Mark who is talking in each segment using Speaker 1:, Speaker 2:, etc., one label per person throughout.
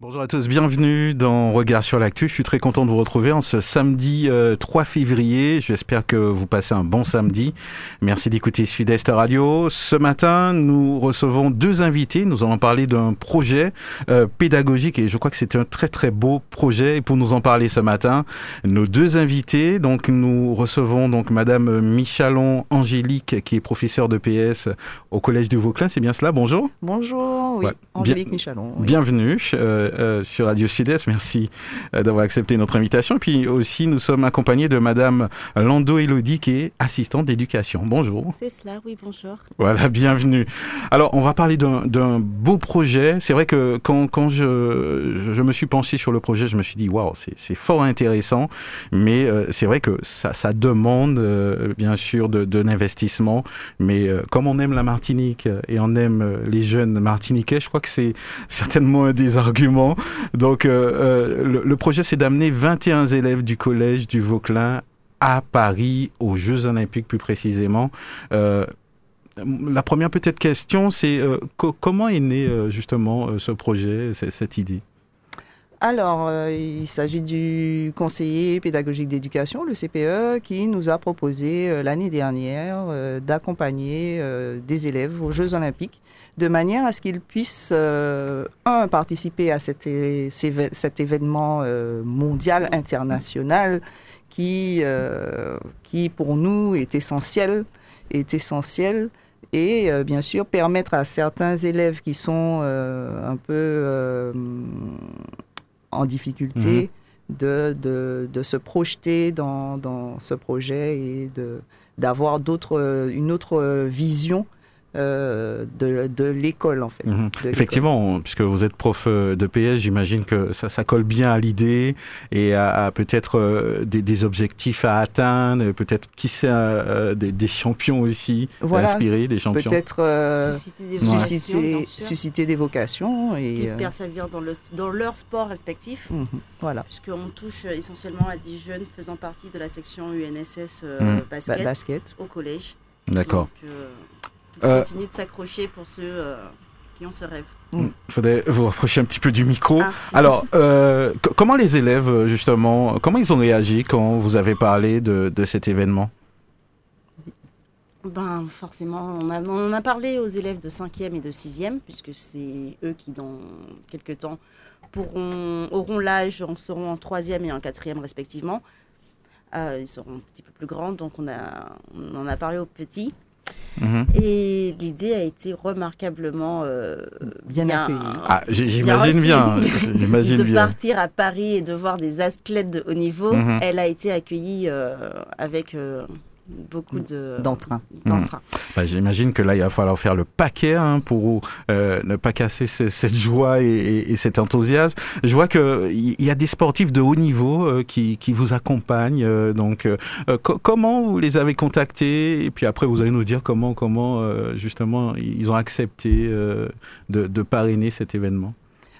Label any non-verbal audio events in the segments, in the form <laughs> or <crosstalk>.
Speaker 1: Bonjour à tous, bienvenue dans Regard sur l'actu. Je suis très content de vous retrouver en ce samedi 3 février. J'espère que vous passez un bon samedi. Merci d'écouter Sud-Est Radio. Ce matin, nous recevons deux invités. Nous allons parler d'un projet euh, pédagogique et je crois que c'est un très très beau projet. Et pour nous en parler ce matin, nos deux invités. Donc nous recevons donc Madame Michalon Angélique qui est professeure de PS au Collège du Vauclin. C'est bien cela? Bonjour.
Speaker 2: Bonjour, oui,
Speaker 1: Ouais.
Speaker 2: Angélique Michalon. oui.
Speaker 1: Bienvenue euh, euh, sur Radio Sud-Est. Merci euh, d'avoir accepté notre invitation. Et puis aussi, nous sommes accompagnés de Madame Lando Elodie, qui est assistante d'éducation. Bonjour.
Speaker 3: C'est cela, oui, bonjour.
Speaker 1: Voilà, <laughs> bienvenue. Alors, on va parler d'un beau projet. C'est vrai que quand, quand je, me suis penché sur le projet, je me suis dit, waouh, c'est fort intéressant. Mais euh, c'est vrai que ça, ça demande, euh, bien sûr, de, de l'investissement. Mais comme on aime la Martinique et on aime les jeunes martiniquais, je crois que c'est certainement un des arguments. Donc, euh, euh, le, projet, c'est d'amener 21 élèves du collège du Vauclin à Paris, aux Jeux Olympiques plus précisément. Euh, la première peut-être question, c'est co- comment est né justement ce projet, cette idée?
Speaker 2: Alors, il s'agit du conseiller pédagogique d'éducation, le CPE, qui nous a proposé l'année dernière d'accompagner des élèves aux Jeux olympiques de manière à ce qu'ils puissent, euh, un, participer à cet, événement euh, mondial, international, qui, euh, qui pour nous est essentiel, est essentiel et bien sûr permettre à certains élèves qui sont un peu en difficulté de, de, de se projeter dans, dans ce projet et d'avoir d'autres une autre vision euh, de, de l'école en fait.
Speaker 1: Mhm. Effectivement, puisque vous êtes prof euh, de PS, j'imagine que ça, ça colle bien à l'idée et à, à peut-être euh, des, des objectifs à atteindre, peut-être qui sait euh, des, des champions aussi,
Speaker 2: Voilà,
Speaker 1: inspirés des champions.
Speaker 2: Peut-être euh,
Speaker 3: susciter des vocations,
Speaker 2: susciter, des vocations
Speaker 3: et
Speaker 2: et
Speaker 3: persévérer dans, le, dans leur sport respectif,
Speaker 2: mhm, voilà.
Speaker 3: puisqu'on touche essentiellement à des jeunes faisant partie de la section UNSS.
Speaker 2: Ba-
Speaker 3: basket
Speaker 2: basket.
Speaker 3: au collège.
Speaker 1: D'accord.
Speaker 3: Euh, qui continuent de s'accrocher pour ceux euh, qui ont ce rêve.
Speaker 1: Il faudrait vous rapprocher un petit peu du micro.
Speaker 3: Ah,
Speaker 1: Alors, euh, co- comment les élèves, justement, comment ils ont réagi quand vous avez parlé de, de cet événement?
Speaker 3: Ben, forcément, on a, on en a parlé aux élèves de 5e et de 6e, puisque c'est eux qui, dans quelques temps, pourront, auront l'âge, en seront en 3e et en 4e respectivement. Euh, ils seront un petit peu plus grands, donc on, a, on en a parlé aux petits.
Speaker 1: Mhm.
Speaker 3: Et l'idée a été remarquablement euh,
Speaker 2: Bien accueilli.
Speaker 1: Ah,
Speaker 3: Bien
Speaker 1: j'imagine bien. J'imagine
Speaker 3: de
Speaker 1: bien.
Speaker 3: partir à Paris et de voir des athlètes de haut niveau.
Speaker 1: Mhm.
Speaker 3: Elle a été accueillie euh, avec euh, beaucoup de
Speaker 2: D'entrain.
Speaker 3: d'entrain.
Speaker 1: Bah, J'imagine que là, il va falloir faire le paquet hein, pour euh, ne pas casser ce- cette joie et, et- et cet enthousiasme. Je vois qu'il y a des sportifs de haut niveau euh, qui, qui vous accompagnent. euh, donc, co- comment vous les avez contactés? Et puis après, vous allez nous dire comment, comment euh, justement, ils ont accepté euh, de, de parrainer cet événement.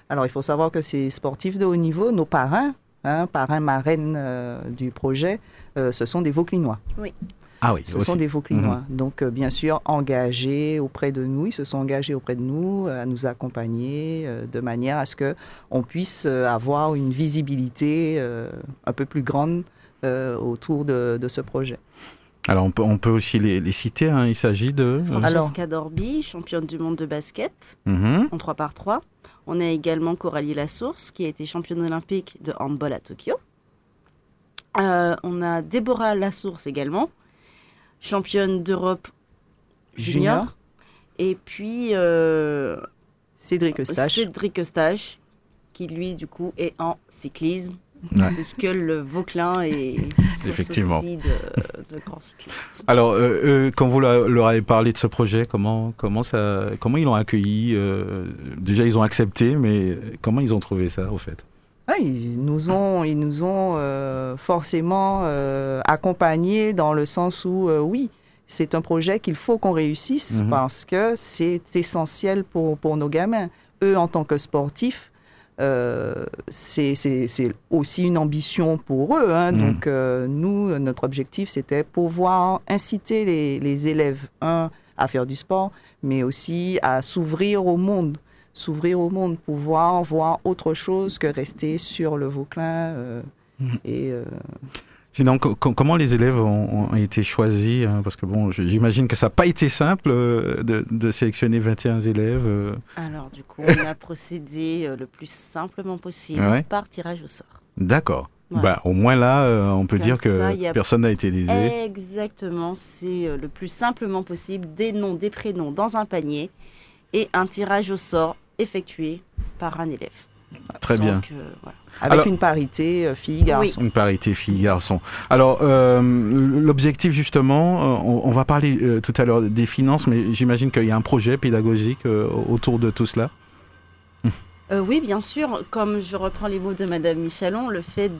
Speaker 2: Alors, il faut savoir que ces sportifs de haut niveau, nos parrains, hein, parrains, marraines euh, du projet, euh, ce sont des Vauclinois.
Speaker 1: Ah oui,
Speaker 2: Ce
Speaker 1: aussi.
Speaker 2: sont des Vauclinois. Donc, euh, bien sûr, engagés auprès de nous. Ils se sont engagés auprès de nous euh, à nous accompagner euh, de manière à ce qu'on puisse euh, avoir une visibilité euh, un peu plus grande euh, autour de, de ce projet.
Speaker 1: Alors, on peut, on peut aussi les, les citer. hein, il s'agit de.
Speaker 2: Alors-
Speaker 3: Francesca Dorby, championne du monde de basket
Speaker 1: mhm.
Speaker 3: en 3 par 3 On a également Coralie Lassource, qui a été championne olympique de handball à Tokyo. Euh, on a Déborah Lassource également, championne d'Europe junior.
Speaker 2: Junior.
Speaker 3: Et puis euh,
Speaker 2: Cédric Eustache.
Speaker 3: Cédric Eustache, qui lui, du coup, est en cyclisme.
Speaker 1: Ouais.
Speaker 3: Puisque le Vauclin est <laughs>
Speaker 1: Effectivement.
Speaker 3: aussi de, de grands cyclistes.
Speaker 1: Alors, euh, euh, quand vous leur avez parlé de ce projet, comment, comment, ça, comment ils l'ont accueilli euh, Déjà, ils ont accepté, mais comment ils ont trouvé ça, au fait?
Speaker 2: Ouais, ils nous ont, ils nous ont euh, forcément euh, accompagnés dans le sens où, euh, oui, c'est un projet qu'il faut qu'on réussisse
Speaker 1: Mhm.
Speaker 2: parce que c'est essentiel pour, pour nos gamins. Eux, en tant que sportifs, euh, c'est aussi une ambition pour eux. hein.
Speaker 1: Mhm.
Speaker 2: Donc, euh, nous, notre objectif, c'était pouvoir inciter les, les élèves, un, à faire du sport, mais aussi à s'ouvrir au monde. S'ouvrir au monde, pouvoir voir autre chose que rester sur le Vauclin. euh,
Speaker 1: Mhm.
Speaker 2: et, euh,
Speaker 1: Sinon, co- co- comment les élèves ont, ont été choisis hein? Parce que bon, je- j'imagine que ça n'a pas été simple euh, de, de sélectionner 21 élèves.
Speaker 3: Alors, du coup, on a <laughs> procédé le plus simplement possible
Speaker 1: Ouais.
Speaker 3: par tirage au sort.
Speaker 1: D'accord.
Speaker 3: Voilà.
Speaker 1: Bah, au moins là, euh, on peut
Speaker 3: Comme
Speaker 1: dire que
Speaker 3: ça, a-
Speaker 1: personne n'a été lésé.
Speaker 3: Exactement, c'est le plus simplement possible. Des noms, des prénoms dans un panier et un tirage au sort effectué par un élève.
Speaker 1: Très bien.
Speaker 3: Euh, voilà.
Speaker 2: avec
Speaker 1: Alors-
Speaker 2: une parité euh, filles-garçons.
Speaker 1: Une parité filles-garçons. Alors, euh, l'objectif justement, euh, on, on va parler euh, tout à l'heure des finances, mais j'imagine qu'il y a un projet pédagogique euh, autour de tout cela.
Speaker 3: Euh, oui, bien sûr. Comme je reprends les mots de Madame Michalon, le fait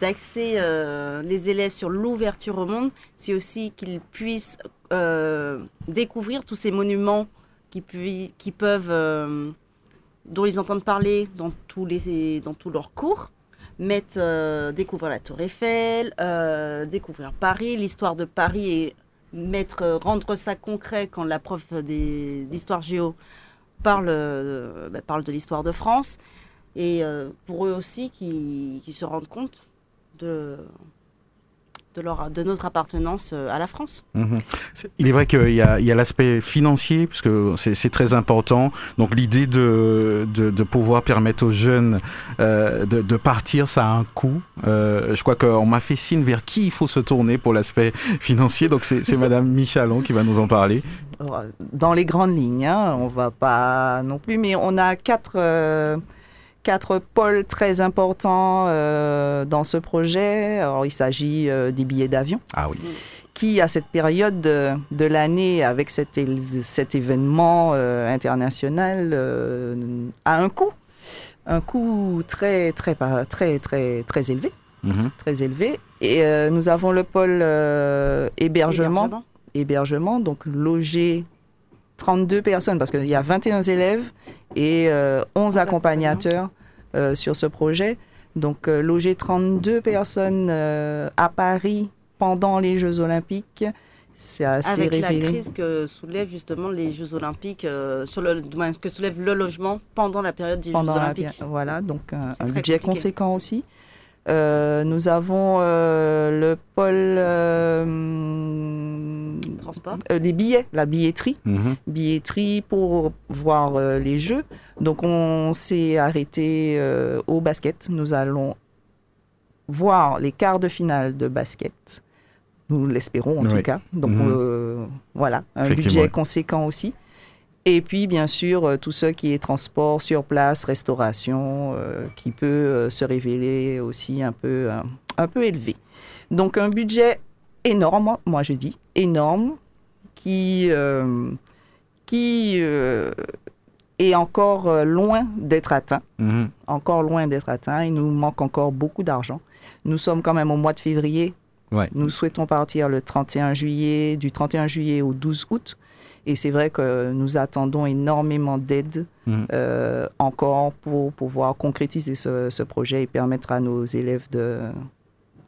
Speaker 3: d'axer euh, les élèves sur l'ouverture au monde, c'est aussi qu'ils puissent euh, découvrir tous ces monuments qui, qui peuvent, euh, dont ils entendent parler dans tous, les, dans tous leurs cours. Mettre, euh, découvrir la Tour Eiffel, euh, découvrir Paris, l'histoire de Paris et mettre, rendre ça concret quand la prof d'histoire géo parle, bah, parle de l'histoire de France et pour eux aussi qui se rendent compte de, de, leur, de notre appartenance euh, à la France.
Speaker 1: Mhm. Il est vrai qu'il y a, l'aspect financier, parce que c'est très important. Donc l'idée de, de, de pouvoir permettre aux jeunes euh, de, de partir, ça a un coût. Euh, je crois qu'on m'a fait signe vers qui il faut se tourner pour l'aspect <laughs> financier. Donc c'est Madame Michalon qui va nous en parler.
Speaker 2: Dans les grandes lignes, hein, on va pas non plus, mais on a quatre, euh, quatre pôles très importants euh, dans ce projet. Alors, il s'agit euh, des billets d'avion,
Speaker 1: Ah oui.
Speaker 2: qui à cette période de, de l'année, avec cet, événement euh, international, euh, a un coût, un coût très très très très très élevé,
Speaker 1: Mhm.
Speaker 2: très élevé. Et euh, nous avons le pôle euh, hébergement hébergement, donc loger 32 personnes, parce qu'il y a 21 élèves et euh, 11 accompagnateurs euh, sur ce projet. Donc euh, loger 32 personnes euh, à Paris pendant les Jeux Olympiques, c'est assez
Speaker 3: Avec la crise que soulèvent justement les Jeux Olympiques, euh, sur le, que soulève le logement pendant la période des
Speaker 2: pendant
Speaker 3: Jeux Olympiques.
Speaker 2: pi- voilà, donc un, budget
Speaker 3: compliqué.
Speaker 2: conséquent aussi. Euh, nous avons euh, le pôle euh,
Speaker 3: Transport.
Speaker 2: euh, les billets, la billetterie.
Speaker 1: Mhm.
Speaker 2: billetterie pour voir euh, les jeux. Donc on s'est arrêté euh, au basket. Nous allons voir les quarts de finale de basket. Nous l'espérons en
Speaker 1: Oui.
Speaker 2: tout cas. Donc
Speaker 1: Mhm.
Speaker 2: euh, voilà, un budget conséquent aussi. Et puis bien sûr euh, tout ce qui est transport sur place, restauration, euh, qui peut euh, se révéler aussi un peu, un peu élevé. Donc un budget énorme, moi je dis énorme, qui, euh, qui euh, est encore loin d'être atteint.
Speaker 1: Mhm.
Speaker 2: Encore loin d'être atteint. Il nous manque encore beaucoup d'argent. Nous sommes quand même au mois de février.
Speaker 1: Ouais.
Speaker 2: Nous souhaitons partir le 31 juillet, du 31 juillet au 12 août. Et c'est vrai que nous attendons énormément d'aide
Speaker 1: Mhm.
Speaker 2: euh, encore pour pouvoir concrétiser ce, ce projet et permettre à nos élèves de,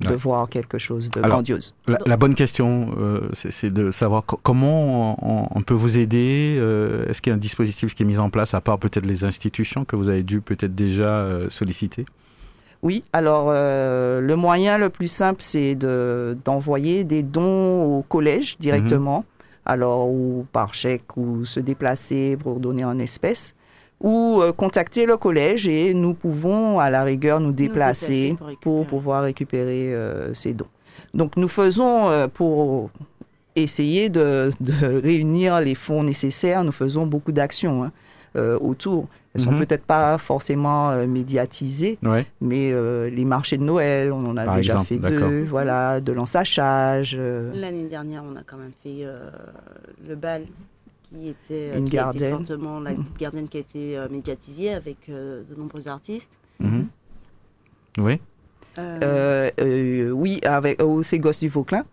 Speaker 2: de
Speaker 1: Ouais.
Speaker 2: voir quelque chose de
Speaker 1: Alors,
Speaker 2: grandiose.
Speaker 1: La, la bonne question, euh, c'est de savoir co- comment on, on peut vous aider. euh, Est-ce qu'il y a un dispositif qui est mis en place, à part peut-être les institutions que vous avez dû peut-être déjà solliciter?
Speaker 2: Oui, alors euh, le moyen le plus simple, c'est de- d'envoyer des dons au collège directement, alors ou par chèque ou se déplacer pour donner en espèces, ou euh, contacter le collège et nous pouvons à la rigueur nous déplacer,
Speaker 3: déplacer pour
Speaker 2: pouvoir récupérer euh, ces dons. Donc nous faisons euh, pour essayer de, de réunir les fonds nécessaires, nous faisons beaucoup d'actions hein, autour. Elles sont
Speaker 1: Mhm.
Speaker 2: peut-être pas forcément euh, médiatisées,
Speaker 1: Ouais.
Speaker 2: mais euh, les marchés de Noël, on en a
Speaker 1: Par
Speaker 2: déjà
Speaker 1: exemple,
Speaker 2: fait deux, voilà, de l'ensachage, euh,
Speaker 3: L'année dernière, on a quand même fait euh, le bal qui était,
Speaker 2: Une
Speaker 3: qui
Speaker 2: gardienne.
Speaker 3: fortement la petite gardienne qui a été euh, médiatisée avec euh, de nombreux artistes.
Speaker 1: Mhm. Oui.
Speaker 3: Euh,
Speaker 2: euh, euh, oui, avec au Ségos du Vauclin.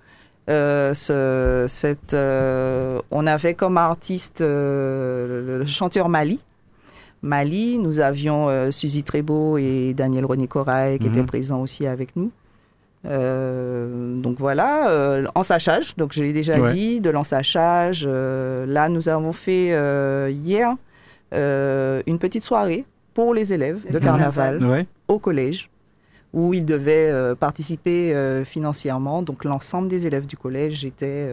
Speaker 2: Euh, ce- cette, euh, on avait comme artiste euh, le, le chanteur Mali. Mali, nous avions euh, Suzy Trébeau et Daniel René Corail qui
Speaker 1: Mhm.
Speaker 2: étaient présents aussi avec nous. Euh, donc voilà, euh, ensachage, donc je l'ai déjà
Speaker 1: Ouais.
Speaker 2: dit, de l'ensachage. euh, là, nous avons fait hier une petite soirée pour les élèves de
Speaker 3: Le
Speaker 2: carnaval.
Speaker 1: Ouais.
Speaker 2: au collège où ils devaient participer financièrement. Donc l'ensemble des élèves du collège étaient...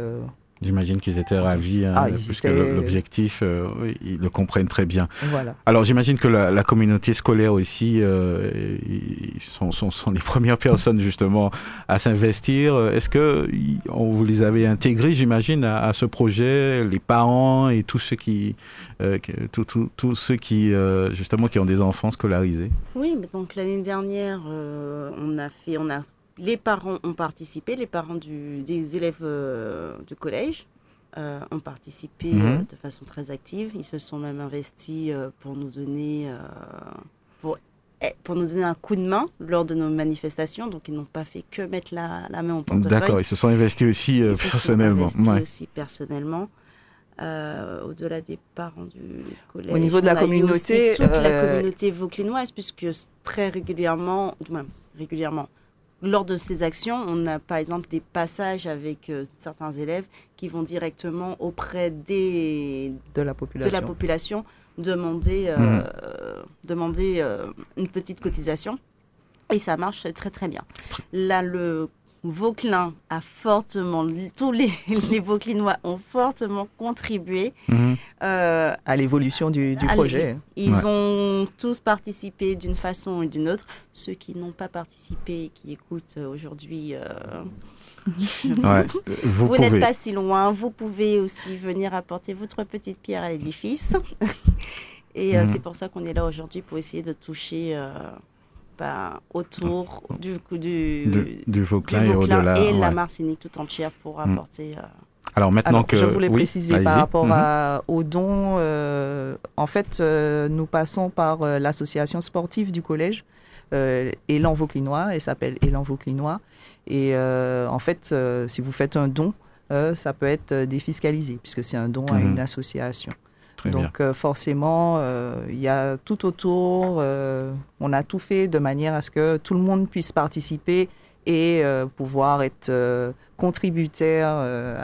Speaker 1: J'imagine qu'ils étaient ravis, hein,
Speaker 2: Ah,
Speaker 1: puisque
Speaker 2: étaient-
Speaker 1: l'objectif, euh, oui, ils le comprennent très bien.
Speaker 2: voilà.
Speaker 1: Alors j'imagine que la, la communauté scolaire aussi euh, ils sont, sont, sont les <laughs> premières personnes justement à s'investir. Est-ce que on vous les avez intégrés, j'imagine, à, à ce projet, les parents et tous ceux qui, euh, tous- tous- tous ceux qui euh, justement qui ont des enfants scolarisés?
Speaker 3: Oui, mais donc l'année dernière, euh, on a fait, on a, les parents ont participé, les parents du, des élèves euh, du collège euh, ont participé
Speaker 1: Mhm.
Speaker 3: euh, de façon très active. Ils se sont même investis euh, pour nous donner, euh, pour, eh, pour nous donner un coup de main lors de nos manifestations. Donc ils n'ont pas fait que mettre la, la main au portefeuille.
Speaker 1: D'accord, ils se sont investis aussi euh,
Speaker 3: Ils se sont
Speaker 1: personnellement.
Speaker 3: investis
Speaker 1: Ouais.
Speaker 3: aussi personnellement. Euh, au-delà des parents du collège.
Speaker 2: Au niveau de la communauté,
Speaker 3: toute la
Speaker 2: euh,
Speaker 3: communauté vauclinoise, puisque très régulièrement, du moins régulièrement, lors de ces actions, on a par exemple des passages avec euh, certains élèves qui vont directement auprès des,
Speaker 2: De la
Speaker 3: de
Speaker 2: population.
Speaker 3: la population demander, euh,
Speaker 1: Mhm.
Speaker 3: euh, demander euh, une petite cotisation. Et ça marche très très bien. Là, le Vauclin a fortement, tous les, <laughs> les Vauclinois ont fortement contribué.
Speaker 1: Mhm.
Speaker 3: euh,
Speaker 2: À l'évolution du, du
Speaker 3: à
Speaker 2: projet.
Speaker 3: ils
Speaker 1: Ouais.
Speaker 3: ont tous participé d'une façon ou d'une autre. Ceux qui n'ont pas participé et qui écoutent euh, aujourd'hui, euh, <laughs>
Speaker 1: Ouais, vous,
Speaker 3: n'êtes pas si loin. Vous pouvez aussi venir apporter votre petite pierre à l'édifice. <laughs> et euh,
Speaker 1: Mhm.
Speaker 3: c'est pour ça qu'on est là aujourd'hui pour essayer de toucher euh, ben, autour du, coup du,
Speaker 1: Du, Vauclin et
Speaker 3: la. Martinique tout entière pour
Speaker 1: Mhm.
Speaker 3: apporter. euh,
Speaker 1: Alors maintenant
Speaker 2: Alors,
Speaker 1: que
Speaker 2: je voulais
Speaker 1: oui,
Speaker 2: préciser par rapport
Speaker 1: Mhm.
Speaker 2: à, aux dons. euh, en fait, euh, nous passons par euh, l'association sportive du collège, Élan Vauclinois. Elle s'appelle Élan Vauclinois. Et en fait, si vous faites un don, ça peut être défiscalisé, puisque c'est un don à
Speaker 1: Mhm.
Speaker 2: une association.
Speaker 1: Très.
Speaker 2: Donc euh, forcément, euh, il y a tout autour, euh, on a tout fait de manière à ce que tout le monde puisse participer et euh, pouvoir être euh, contributeur euh,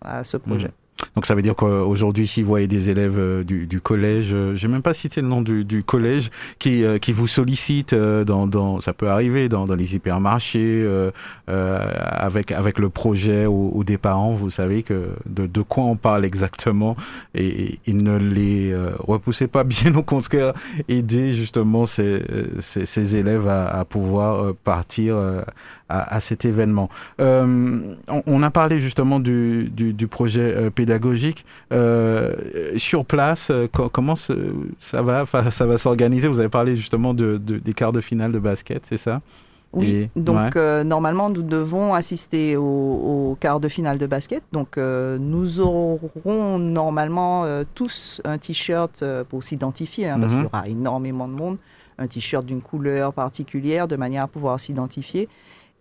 Speaker 2: à, à ce projet.
Speaker 1: Donc ça veut dire qu'aujourd'hui, si vous voyez des élèves euh, du, du collège, euh, j'ai même pas cité le nom du, du collège, qui, euh, qui vous sollicitent, dans, dans, ça peut arriver dans, dans les hypermarchés, euh, euh, avec, avec le projet ou, ou des parents, vous savez que de, de quoi on parle exactement, et, et, ne les repoussez pas, <laughs> bien au contraire, aider justement ces, ces, ces élèves à, à pouvoir partir euh, à, à cet événement. Euh, on, on a parlé justement du, du, du projet euh, pédagogique. Euh, sur place, co- comment ça va, ça va s'organiser? Vous avez parlé justement de, de- des quarts de finale de basket, c'est ça?
Speaker 2: Oui,
Speaker 1: Et-
Speaker 2: donc
Speaker 1: ouais.
Speaker 2: euh, normalement nous devons assister au, au quart de finale de basket. Donc euh, nous aurons normalement euh, tous un t-shirt pour s'identifier, hein, parce
Speaker 1: Mhm.
Speaker 2: qu'il y aura énormément de monde, un t-shirt d'une couleur particulière de manière à pouvoir s'identifier.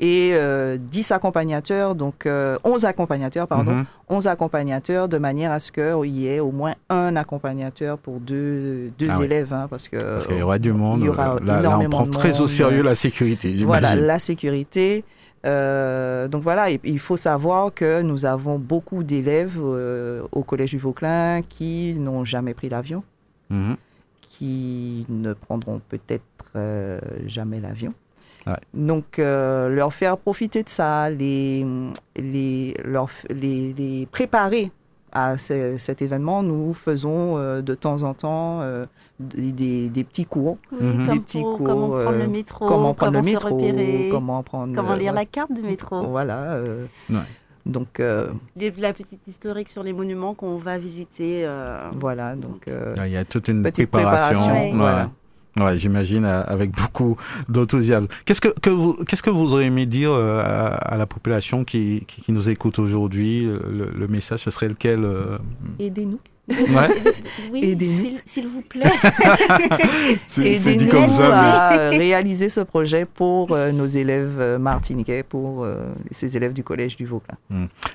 Speaker 2: Et euh, 10 accompagnateurs, donc euh, 11 accompagnateurs, pardon,
Speaker 1: Mhm.
Speaker 2: 11 accompagnateurs de manière à ce qu'il y ait au moins un accompagnateur pour deux, deux
Speaker 1: Ah
Speaker 2: élèves, hein, parce que
Speaker 1: Parce qu'il y aura du monde.
Speaker 2: il y aura
Speaker 1: euh, là, là, on prend très au sérieux la sécurité,
Speaker 2: Voilà, la sécurité. Euh, donc voilà, il faut savoir que nous avons beaucoup d'élèves euh, au Collège du Vauclin qui n'ont jamais pris l'avion,
Speaker 1: Mhm.
Speaker 2: qui ne prendront peut-être euh, jamais l'avion.
Speaker 1: Ouais.
Speaker 2: Donc euh, leur faire profiter de ça, les, les, leur, f- les, les préparer à ce- cet événement, nous faisons euh, de temps en temps euh, des, des- des petits cours.
Speaker 3: oui,
Speaker 2: Des petits
Speaker 3: pour-
Speaker 2: cours,
Speaker 3: comment prendre le métro,
Speaker 2: comment prendre le
Speaker 3: se repérer,
Speaker 2: comment prendre
Speaker 3: comment
Speaker 2: euh,
Speaker 3: lire la carte du métro.
Speaker 2: Voilà. euh,
Speaker 1: Ouais.
Speaker 2: Donc euh,
Speaker 3: la petite historique sur les monuments qu'on va visiter. euh,
Speaker 2: voilà. Donc euh,
Speaker 1: Ah, Il y a toute une
Speaker 2: petite
Speaker 1: préparation.
Speaker 2: préparation.
Speaker 3: Ouais.
Speaker 2: Voilà.
Speaker 1: Ouais, j'imagine euh, avec beaucoup d'enthousiasme. Qu'est-ce que, que vous qu'est-ce que vous auriez aimé dire euh, à, à la population qui, qui, qui nous écoute aujourd'hui? Le, le message, ce serait lequel euh,
Speaker 2: Aidez-nous.
Speaker 1: Ouais. <laughs>
Speaker 3: Oui,
Speaker 2: Aidez-nous.
Speaker 3: s'il s'il vous plaît. <laughs>
Speaker 1: C'est c'est dit
Speaker 2: Aidez-nous
Speaker 1: comme ça, mais-
Speaker 2: à euh, réaliser ce projet pour euh, nos élèves euh, martiniquais, pour euh, ces élèves du collège du Vauclin.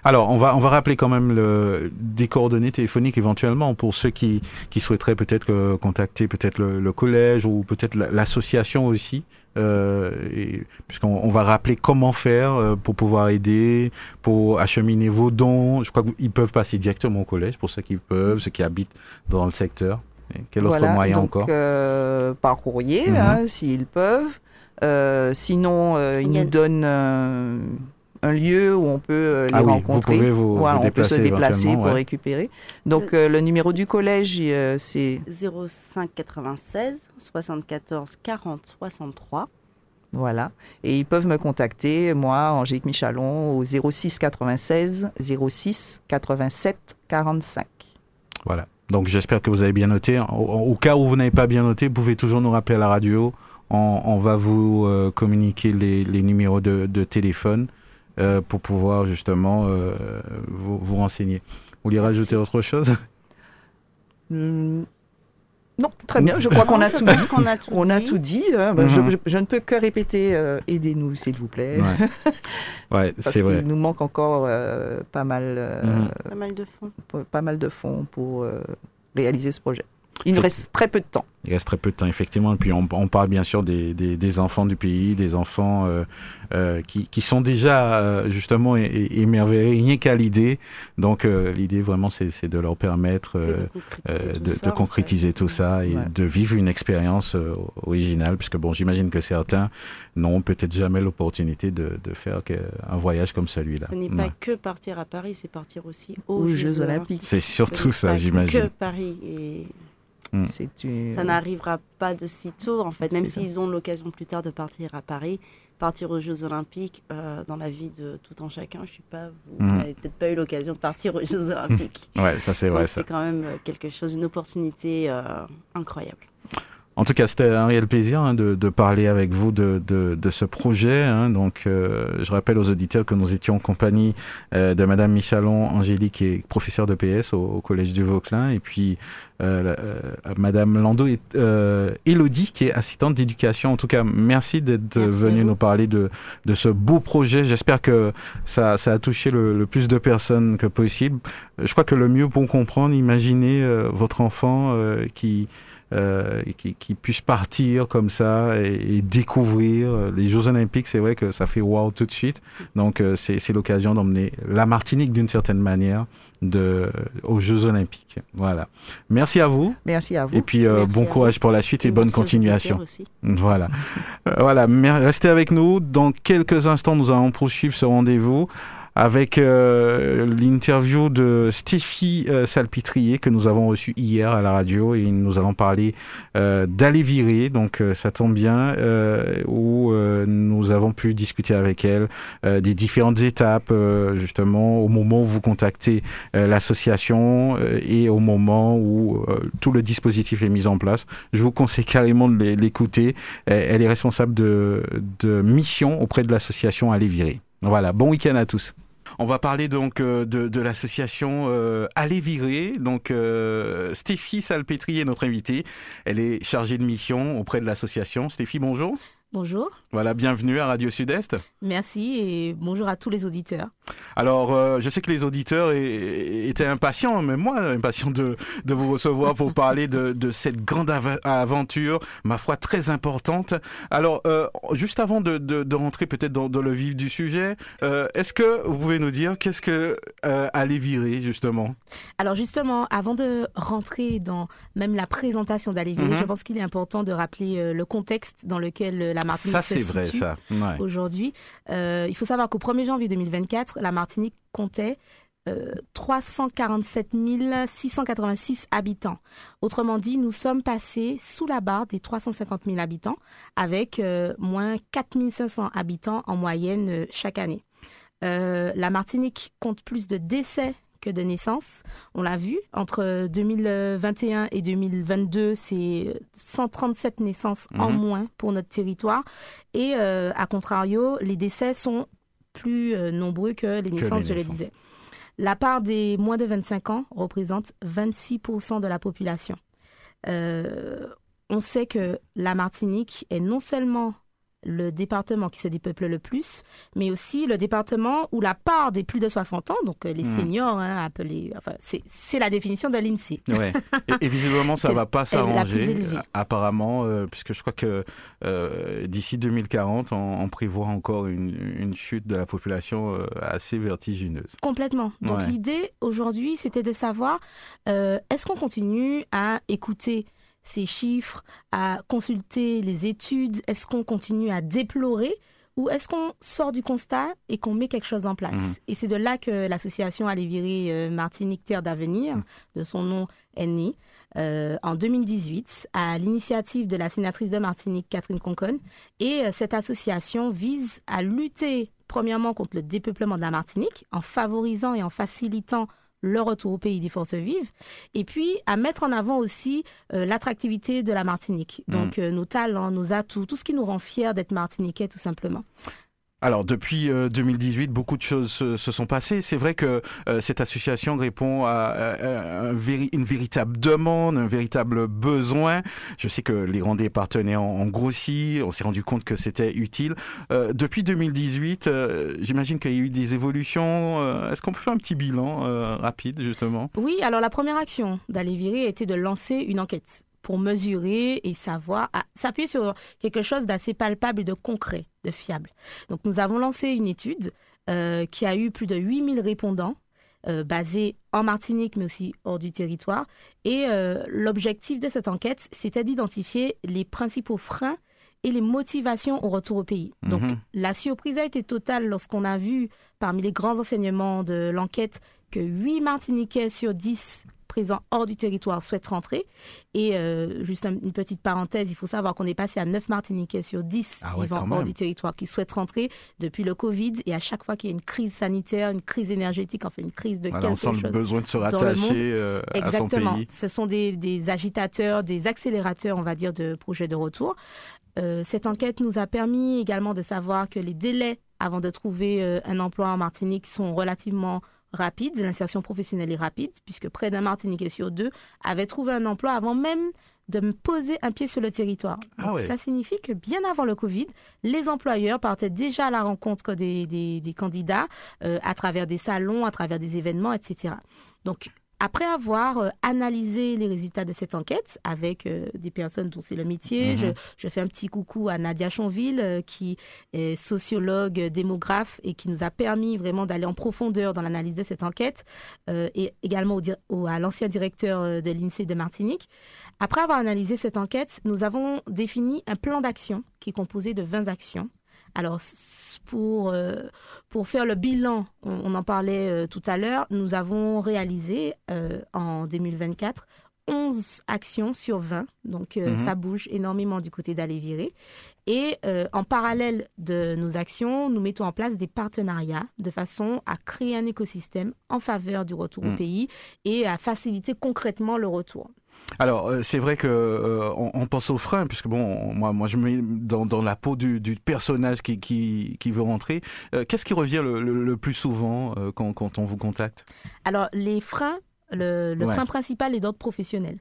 Speaker 1: Alors, on va, on va rappeler quand même le, des coordonnées téléphoniques éventuellement pour ceux qui, qui souhaiteraient peut-être euh, contacter peut-être le, le collège ou peut-être la- l'association aussi. Euh, Puisqu'on on va rappeler comment faire euh, pour pouvoir aider, pour acheminer vos dons. Je crois qu'ils peuvent passer directement au collège pour ceux qui peuvent, ceux qui habitent dans le secteur. Et quel autre
Speaker 2: Voilà,
Speaker 1: moyen
Speaker 2: donc,
Speaker 1: encore?
Speaker 2: euh, Par courrier,
Speaker 1: Mhm.
Speaker 2: hein, s'ils peuvent. Euh, sinon, euh, ils nous donnent euh, un lieu où on peut euh, les
Speaker 1: Ah oui, vous
Speaker 2: rencontrer.
Speaker 1: pouvez vous,
Speaker 2: Voilà,
Speaker 1: vous
Speaker 2: on peut se
Speaker 1: déplacer
Speaker 2: pour
Speaker 1: ouais.
Speaker 2: récupérer. Donc, euh, le numéro du collège, euh, c'est
Speaker 3: 05 96 74 40 63.
Speaker 2: Voilà. Et ils peuvent me contacter, moi, Angélique Michalon, au 06 96 06 87 45.
Speaker 1: Voilà. Donc j'espère que vous avez bien noté. Au, au cas où vous n'avez pas bien noté, vous pouvez toujours nous rappeler à la radio. On, on va vous euh, communiquer les, les numéros de, de téléphone euh, pour pouvoir justement euh, vous, vous renseigner. Vous voulez rajouter autre chose?
Speaker 2: Hmm, Non, très bien. Je crois qu'on a tout
Speaker 3: a
Speaker 2: On a tout dit. hein. Je,
Speaker 1: Mhm.
Speaker 2: je- je ne peux que répéter euh, aidez-nous, s'il vous plaît.
Speaker 1: Ouais, <laughs> c'est vrai.
Speaker 2: qu'il nous manque encore euh, pas, mal, euh,
Speaker 1: Mhm.
Speaker 3: Pas mal de fonds.
Speaker 2: pas mal de fonds pour euh, réaliser ce projet. Il nous reste très peu de temps.
Speaker 1: Il reste très peu de temps, effectivement. Et puis, on, on parle bien sûr des, des, des enfants du pays, des enfants euh, euh, qui, qui sont déjà euh, justement émerveillés rien qu'à l'idée. Donc, euh, l'idée vraiment, c'est de leur permettre euh,
Speaker 3: de concrétiser
Speaker 1: euh,
Speaker 3: tout
Speaker 1: de,
Speaker 3: ça,
Speaker 1: de
Speaker 3: en
Speaker 1: concrétiser
Speaker 3: fait.
Speaker 1: tout ça et
Speaker 2: Ouais.
Speaker 1: de vivre une expérience euh, originale, puisque bon, j'imagine que certains n'ont peut-être jamais l'opportunité de, de faire un voyage comme celui-là.
Speaker 3: Ce n'est
Speaker 1: Ouais.
Speaker 3: pas que partir à Paris, c'est partir aussi aux,
Speaker 2: Aux
Speaker 3: Jeux,
Speaker 2: Jeux
Speaker 3: Olympiques.
Speaker 1: C'est
Speaker 3: Ce
Speaker 1: surtout ça,
Speaker 3: pas Que
Speaker 1: j'imagine.
Speaker 3: Paris et
Speaker 1: Mm.
Speaker 2: Une...
Speaker 3: ça n'arrivera pas de sitôt en fait. Même s'ils ont l'occasion plus tard de partir à Paris, partir aux Jeux Olympiques euh, dans la vie de tout un chacun. Je sais pas, vous
Speaker 1: Mm.
Speaker 3: n'avez peut-être pas eu l'occasion de partir aux Jeux Olympiques. <laughs>
Speaker 1: Ouais, ça c'est vrai.
Speaker 3: C'est quand même euh, quelque chose, une opportunité euh, incroyable.
Speaker 1: En tout cas, c'était un réel plaisir hein, de, de parler avec vous de, de, de ce projet. hein. Donc, euh, je rappelle aux auditeurs que nous étions en compagnie euh, de Madame Michalon, Angélique, qui est professeure de PS au, au Collège du Vauclin, et puis euh, euh, Madame Lando et euh, Elodie, qui est assistante d'éducation. En tout cas, merci d'être venue nous parler de, de ce beau projet. J'espère que ça, ça a touché le, le plus de personnes que possible. Je crois que le mieux pour comprendre, imaginez euh, votre enfant euh, qui euh, et qui, qui puisse partir comme ça et, et découvrir euh, les Jeux Olympiques. C'est vrai que ça fait wow tout de suite. Donc euh, c'est c'est l'occasion d'emmener la Martinique d'une certaine manière de, aux Jeux Olympiques. Voilà. Merci à vous
Speaker 2: Merci à vous.
Speaker 1: et puis euh, bon
Speaker 3: vous.
Speaker 1: courage pour la suite et, bonne continuation.
Speaker 3: aussi. <laughs>
Speaker 1: Voilà. Euh, voilà. Restez avec nous. Dans quelques instants, nous allons poursuivre ce rendez-vous avec euh, l'interview de Stéphie euh, Salpitrier que nous avons reçue hier à la radio et nous allons parler euh, d'aller virer. Donc ça tombe bien où nous avons pu discuter avec elle des différentes étapes justement au moment où vous contactez l'association et au moment où tout le dispositif est mis en place. Je vous conseille carrément de l'é- l'écouter. Elle est responsable de, de mission auprès de l'association Aller Virer. Voilà, bon week-end à tous. On va parler donc euh, de, de l'association euh, Aller Virer. Donc euh, Stéphie Salpêtri est notre invitée. Elle est chargée de mission auprès de l'association. Stéphie, bonjour.
Speaker 4: Bonjour,
Speaker 1: Voilà, bienvenue à Radio Sud-Est.
Speaker 4: merci et bonjour à tous les auditeurs.
Speaker 1: Alors, euh, je sais que les auditeurs étaient impatients, même moi, impatient de, de vous recevoir pour <laughs> parler de, de cette grande aventure, ma foi, très importante. Alors, euh, juste avant de, rentrer peut-être dans, dans le vif du sujet, euh, est-ce que vous pouvez nous dire qu'est-ce que aller virer, justement?
Speaker 4: Alors justement, avant de rentrer dans même la présentation d'Alévier,
Speaker 1: Mhm.
Speaker 4: je pense qu'il est important de rappeler le contexte dans lequel la Martinique
Speaker 1: Ça,
Speaker 4: se
Speaker 1: c'est vrai,
Speaker 4: situe
Speaker 1: ça. Ouais.
Speaker 4: aujourd'hui. Il faut savoir qu'au 1er janvier 2024, la Martinique comptait euh, 347 686 habitants. Autrement dit, nous sommes passés sous la barre des 350 000 habitants, avec euh, moins 4 500 habitants en moyenne euh, chaque année. Euh, la Martinique compte plus de décès que de naissances. On l'a vu, entre 2021 et 2022, c'est 137 naissances en
Speaker 1: Mhm.
Speaker 4: moins pour notre territoire. Et euh, à contrario, les décès sont plus euh, nombreux que les
Speaker 1: les
Speaker 4: naissances, je le disais. La part des moins de 25 ans représente 26% de la population. Euh, on sait que la Martinique est non seulement le département qui se dépeuple le plus, mais aussi le département où la part des plus de 60 ans, donc euh, les
Speaker 1: Hmm.
Speaker 4: seniors, hein, appelés, enfin, c'est c'est la définition de l'INSEE.
Speaker 1: Ouais. Et, et visiblement, ça
Speaker 4: Quelle <laughs>
Speaker 1: va pas s'arranger,
Speaker 4: élevée
Speaker 1: apparemment, euh, puisque je crois que euh, d'ici 2040, on, on prévoit encore une, une chute de la population euh, assez vertigineuse.
Speaker 4: Complètement. Donc
Speaker 1: Ouais.
Speaker 4: l'idée aujourd'hui, c'était de savoir euh, est-ce qu'on continue à écouter ces chiffres, à consulter les études, est-ce qu'on continue à déplorer ou est-ce qu'on sort du constat et qu'on met quelque chose en place?
Speaker 1: Mhm.
Speaker 4: Et c'est de là que l'association Allez virer euh, Martinique Terre d'avenir, de son nom, est née. euh, en 2018 à l'initiative de la sénatrice de Martinique Catherine Conconne et euh, cette association vise à lutter premièrement contre le dépeuplement de la Martinique en favorisant et en facilitant le retour au pays des forces vives, et puis à mettre en avant aussi euh, l'attractivité de la Martinique. Donc euh, nos talents, nos atouts, tout ce qui nous rend fiers d'être martiniquais tout simplement.
Speaker 1: Alors depuis euh, 2018, beaucoup de choses se, sont passées. C'est vrai que euh, cette association répond à, une véritable demande, un véritable besoin. Je sais que les rendez partenaires ont, grossi, on s'est rendu compte que c'était utile. Euh, depuis 2018, euh, j'imagine qu'il y a eu des évolutions. Euh, Est-ce qu'on peut faire un petit bilan euh, rapide justement?
Speaker 4: Oui, alors la première action d'aller virer était de lancer une enquête pour mesurer et savoir, s'appuyer sur quelque chose d'assez palpable et de concret, de fiable. Donc nous avons lancé une étude euh, qui a eu plus de 8000 répondants. euh, basés en Martinique mais aussi hors du territoire. Et euh, l'objectif de cette enquête, c'était d'identifier les principaux freins et les motivations au retour au pays. Donc
Speaker 1: Mhm.
Speaker 4: la surprise a été totale lorsqu'on a vu parmi les grands enseignements de l'enquête que 8 Martiniquais sur 10 présents hors du territoire souhaitent rentrer. Et euh, juste un- une petite parenthèse, il faut savoir qu'on est passé à 9 Martiniquais sur 10
Speaker 1: Ah ouais,
Speaker 4: vivant hors du territoire qui souhaitent rentrer depuis le Covid. Et à chaque fois qu'il y a une crise sanitaire, une crise énergétique, enfin une crise de
Speaker 1: Voilà, On sent le besoin de se rattacher euh, à son
Speaker 4: Exactement.
Speaker 1: pays.
Speaker 4: Ce sont des, des agitateurs, des accélérateurs, on va dire, de projets de retour. Euh, cette enquête nous a permis également de savoir que les délais avant de trouver euh, un emploi en Martinique sont relativement rapides. L'insertion professionnelle est rapide, puisque près d'un Martiniquais sur deux avait trouvé un emploi avant même de me poser un pied sur le territoire.
Speaker 1: Ah ouais.
Speaker 4: Ça signifie que bien avant le Covid, les employeurs partaient déjà à la rencontre des, des, des candidats euh, à travers des salons, à travers des événements, etc. Donc, après avoir euh, analysé les résultats de cette enquête avec euh, des personnes dont c'est le métier,
Speaker 1: Mhm.
Speaker 4: je, je fais un petit coucou à Nadia Chonville, euh, qui est sociologue, démographe et qui nous a permis vraiment d'aller en profondeur dans l'analyse de cette enquête, euh, et également au, à l'ancien directeur de l'INSEE de Martinique. Après avoir analysé cette enquête, nous avons défini un plan d'action qui est composé de 20 actions. Alors, pour, euh, pour faire le bilan, on, on en parlait euh, tout à l'heure, nous avons réalisé euh, en 2024 11 actions sur 20. Donc,
Speaker 1: Mhm.
Speaker 4: ça bouge énormément du côté d'aller virer. Et en parallèle de nos actions, nous mettons en place des partenariats de façon à créer un écosystème en faveur du retour au pays et à faciliter concrètement le retour.
Speaker 1: Alors euh, c'est vrai que euh, on, on pense aux freins puisque bon moi moi je me mets dans, dans la peau du, du personnage qui, qui, qui veut rentrer. Euh, Qu'est-ce qui revient le, le, le plus souvent euh, quand, quand on vous contacte?
Speaker 4: Alors, les freins, le, le
Speaker 1: Ouais.
Speaker 4: frein principal est d'ordre professionnel.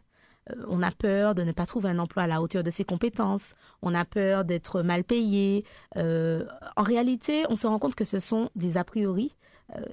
Speaker 4: On a peur de ne pas trouver un emploi à la hauteur de ses compétences. On a peur d'être mal payé. En réalité, on se rend compte que ce sont des a priori.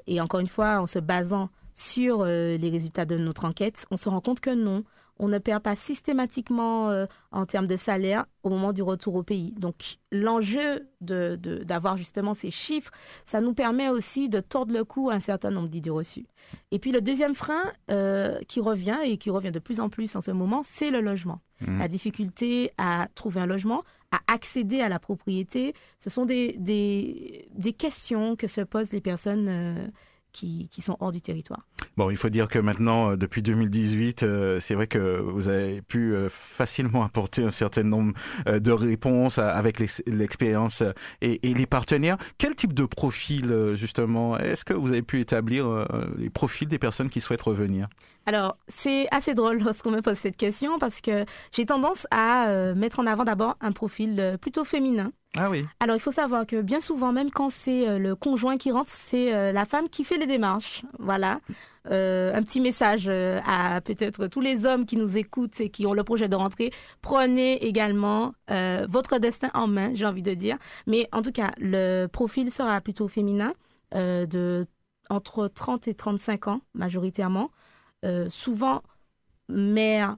Speaker 4: Et encore une fois, en se basant sur les résultats de notre enquête, on se rend compte que non, on ne perd pas systématiquement euh, en termes de salaire au moment du retour au pays. Donc l'enjeu de- de- d'avoir justement ces chiffres, ça nous permet aussi de tordre le cou à un certain nombre d'idées reçues. Et puis le deuxième frein euh, qui revient et qui revient de plus en plus en ce moment, c'est le logement.
Speaker 1: Mhm.
Speaker 4: La difficulté à trouver un logement, à accéder à la propriété, ce sont des, des, des questions que se posent les personnes euh, qui, qui sont hors du territoire.
Speaker 1: Bon, il faut dire que maintenant, euh, depuis 2018, euh, c'est vrai que vous avez pu euh, facilement <laughs> apporter un certain nombre euh, de réponses avec l'ex- l'expérience et, et les partenaires. Quel type de profil, justement, est-ce que vous avez pu établir les profils des personnes qui souhaitent revenir?
Speaker 4: Alors, c'est assez drôle <laughs> lorsqu'on me pose cette question parce que j'ai tendance à mettre en avant d'abord un profil plutôt féminin
Speaker 1: Ah oui.
Speaker 4: Alors, il faut savoir que bien souvent, même quand c'est euh, le conjoint qui rentre, c'est euh, la femme qui fait les démarches. Voilà. Euh, un petit message à peut-être tous les hommes qui nous écoutent et qui ont le projet de rentrer. Prenez également euh, votre destin en main, j'ai envie de dire. Mais en tout cas, le profil sera plutôt féminin, euh, de entre 30 et 35 ans majoritairement. Souvent mère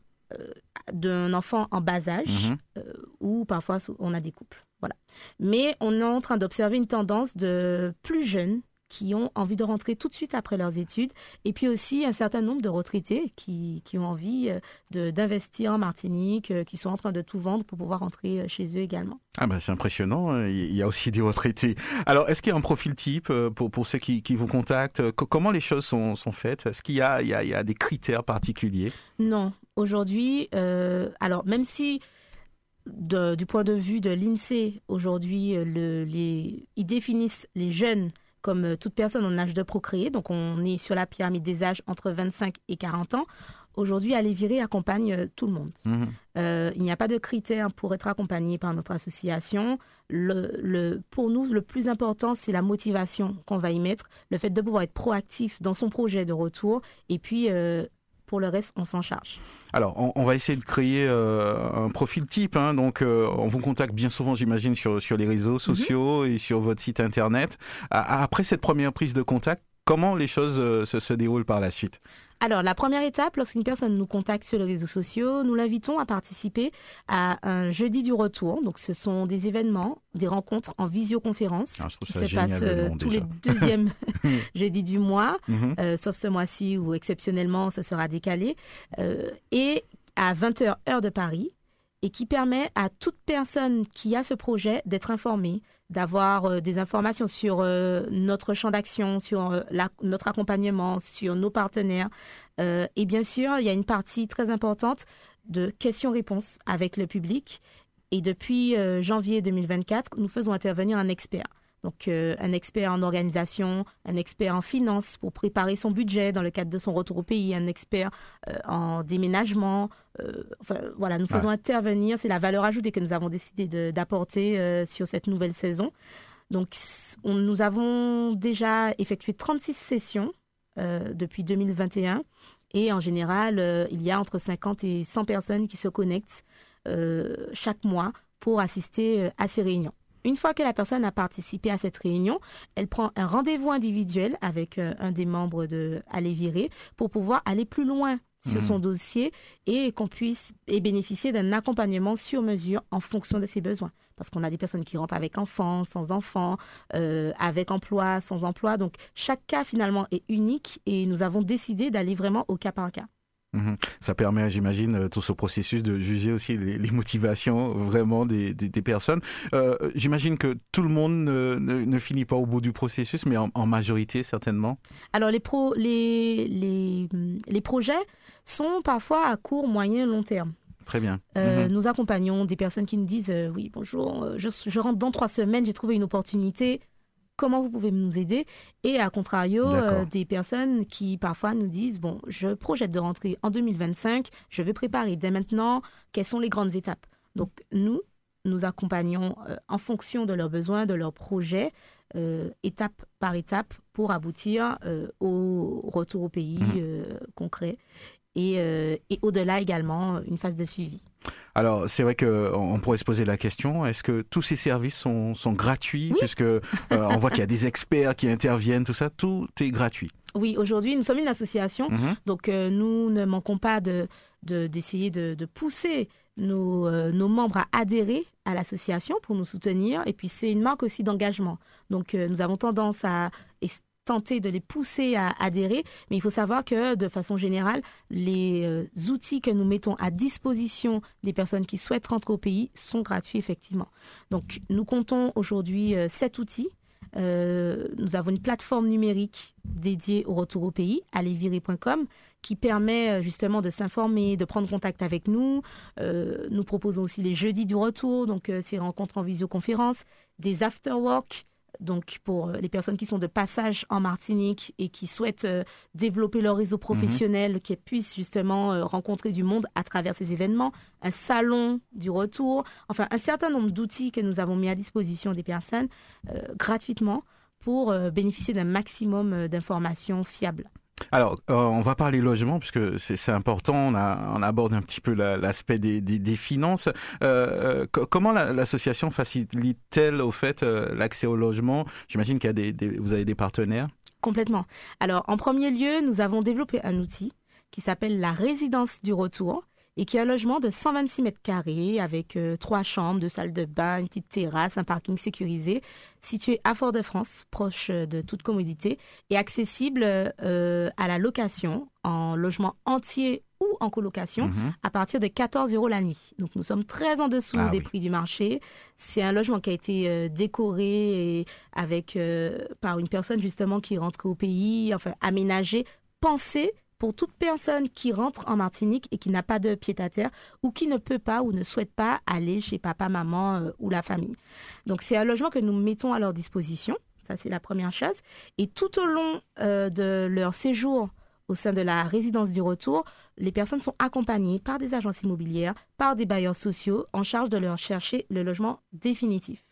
Speaker 4: d'un enfant en bas âge
Speaker 1: Mhm.
Speaker 4: euh, ou parfois on a des couples. Voilà. Mais on est en train d'observer une tendance de plus jeunes qui ont envie de rentrer tout de suite après leurs études et puis aussi un certain nombre de retraités qui, qui ont envie euh, d'investir en Martinique, euh, qui sont en train de tout vendre pour pouvoir rentrer euh, chez eux également.
Speaker 1: Ah ben c'est impressionnant, euh, il y a aussi des retraités. Alors est-ce qu'il y a un profil type pour, pour ceux qui, qui vous contactent co- Comment les choses sont, sont faites? Est-ce qu'il y y, y a des critères particuliers?
Speaker 4: Non, aujourd'hui, euh, alors même si de- du point de vue de l'INSEE, aujourd'hui, euh, le- les, ils définissent les jeunes comme euh, toute personne en âge de procréer, donc on est sur la pyramide des âges entre 25 et 40 ans. Aujourd'hui, Aller Virer accompagne euh, tout le monde.
Speaker 1: Mhm.
Speaker 4: Euh, il n'y a pas de critères pour être accompagné par notre association. Le, le- pour nous, le plus important, c'est la motivation qu'on va y mettre, le fait de pouvoir être proactif dans son projet de retour, et puis euh, pour le reste, on s'en charge.
Speaker 1: Alors, on, on va essayer de créer euh, un profil type. Hein, donc, euh, on vous contacte bien souvent, j'imagine, sur, sur les réseaux sociaux et sur votre site internet. Après cette première prise de contact, comment les choses euh, se, se déroulent par la suite?
Speaker 4: Alors, la première étape, lorsqu'une personne nous contacte sur les réseaux sociaux, nous l'invitons à participer à un jeudi du retour. Donc, ce sont des événements, des rencontres en visioconférence
Speaker 1: Ah,
Speaker 4: qui se passent euh, tous
Speaker 1: déjà.
Speaker 4: les deuxièmes <laughs> <laughs> jeudis du mois,
Speaker 1: Mhm.
Speaker 4: euh, sauf ce mois-ci où exceptionnellement ça sera décalé, euh, et à 20h heure de Paris, et qui permet à toute personne qui a ce projet d'être informée, d'avoir euh, des informations sur euh, notre champ d'action, sur euh, notre accompagnement, sur nos partenaires. Et bien sûr, il y a une partie très importante de questions-réponses avec le public. Et depuis janvier 2024, nous faisons intervenir un expert. Donc, euh, un expert en organisation, un expert en finance pour préparer son budget dans le cadre de son retour au pays, un expert euh, en déménagement. euh, enfin, voilà, nous faisons intervenir, c'est la valeur ajoutée que nous avons décidé d'apporter sur cette nouvelle saison. Donc, on- nous avons déjà effectué 36 sessions depuis 2021. Et en général, il y a entre 50 et 100 personnes qui se connectent chaque mois pour assister à ces réunions. Une fois que la personne a participé à cette réunion, elle prend un rendez-vous individuel avec euh, un des membres de Aller Virer pour pouvoir aller plus loin sur son dossier et qu'on puisse et bénéficier d'un accompagnement sur mesure en fonction de ses besoins. Parce qu'on a des personnes qui rentrent avec enfants, sans enfants, euh, avec emploi, sans emploi. Donc chaque cas finalement est unique et nous avons décidé d'aller vraiment au cas par cas.
Speaker 1: Mhm. Ça permet, j'imagine, euh, tout ce processus de juger aussi les, les motivations vraiment des, des, des personnes. Euh, j'imagine que tout le monde ne, ne, ne finit pas au bout du processus, mais en, en majorité certainement.
Speaker 4: Alors les, pro, les, les, les projets sont parfois à court, moyen, long terme.
Speaker 1: Très bien.
Speaker 4: Euh,
Speaker 1: Mhm.
Speaker 4: Nous accompagnons des personnes qui nous disent euh, oui bonjour, je, je rentre dans trois semaines, j'ai trouvé une opportunité. Comment vous pouvez nous aider. Et à contrario, euh, des personnes qui parfois nous disent bon, je projette de rentrer en 2025, je vais préparer dès maintenant. Quelles sont les grandes étapes? Donc nous, nous accompagnons euh, en fonction de leurs besoins, de leurs projets, euh, étape par étape, pour aboutir au retour au pays euh, concret et, euh, et au-delà également une phase de suivi.
Speaker 1: Alors, c'est vrai que on pourrait se poser la question est-ce que tous ces services sont, sont gratuits?
Speaker 4: Oui.
Speaker 1: Puisque euh, on voit qu'il y a des experts qui interviennent, tout ça, tout est gratuit.
Speaker 4: Oui, aujourd'hui, nous sommes une association,
Speaker 1: Mhm.
Speaker 4: donc euh, nous ne manquons pas de de- d'essayer de, de pousser nos, euh, nos membres à adhérer à l'association pour nous soutenir. Et puis, c'est une marque aussi d'engagement. Donc, euh, nous avons tendance à tenter de les pousser à adhérer, mais il faut savoir que de façon générale, les euh, outils que nous mettons à disposition des personnes qui souhaitent rentrer au pays sont gratuits effectivement. Donc nous comptons aujourd'hui euh, sept outils. Euh, nous avons une plateforme numérique dédiée au retour au pays, allezvirer.com, qui permet justement de s'informer, de prendre contact avec nous. Nous proposons aussi les jeudis du retour, donc ces rencontres en visioconférence, des after-work donc pour les personnes qui sont de passage en Martinique et qui souhaitent euh, développer leur réseau professionnel, qui puissent justement euh, rencontrer du monde à travers ces événements, un salon du retour, enfin un certain nombre d'outils que nous avons mis à disposition des personnes euh, gratuitement pour euh, bénéficier d'un maximum euh, d'informations fiables.
Speaker 1: Alors, euh, on va parler logement puisque c'est important. On, aborde un petit peu la- l'aspect des, finances. Euh, euh, co- comment la- l'association facilite-t-elle au fait l'accès au logement? J'imagine qu'il y a des- vous avez des partenaires.
Speaker 4: Complètement. Alors, en premier lieu, nous avons développé un outil qui s'appelle la résidence du retour et qui est un logement de 126 mètres carrés avec euh, trois chambres, deux salles de bain, une petite terrasse, un parking sécurisé, situé à Fort-de-France, proche euh, de toute commodité et accessible euh, à la location en logement entier ou en colocation
Speaker 1: Mhm.
Speaker 4: à partir de 14 euros la nuit. Donc nous sommes très en dessous
Speaker 1: Ah
Speaker 4: des
Speaker 1: oui.
Speaker 4: prix du marché. C'est un logement qui a été euh, décoré et avec par une personne justement qui rentre au pays, enfin aménagé, pensé pour toute personne qui rentre en Martinique et qui n'a pas de pied à terre ou qui ne peut pas ou ne souhaite pas aller chez papa, maman euh, ou la famille. Donc c'est un logement que nous mettons à leur disposition. Ça c'est la première chose. Et tout au long euh, de leur séjour au sein de la résidence du retour, les personnes sont accompagnées par des agences immobilières, par des bailleurs sociaux en charge de leur chercher le logement définitif.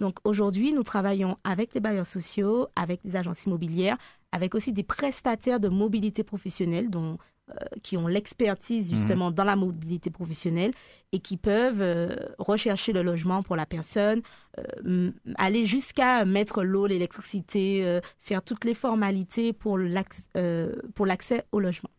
Speaker 4: Donc aujourd'hui, nous travaillons avec les bailleurs sociaux, avec des agences immobilières, avec aussi des prestataires de mobilité professionnelle dont, euh, qui ont l'expertise justement dans la mobilité professionnelle et qui peuvent euh, rechercher le logement pour la personne, euh, aller jusqu'à mettre l'eau, l'électricité, faire toutes les formalités pour l'accès au logement.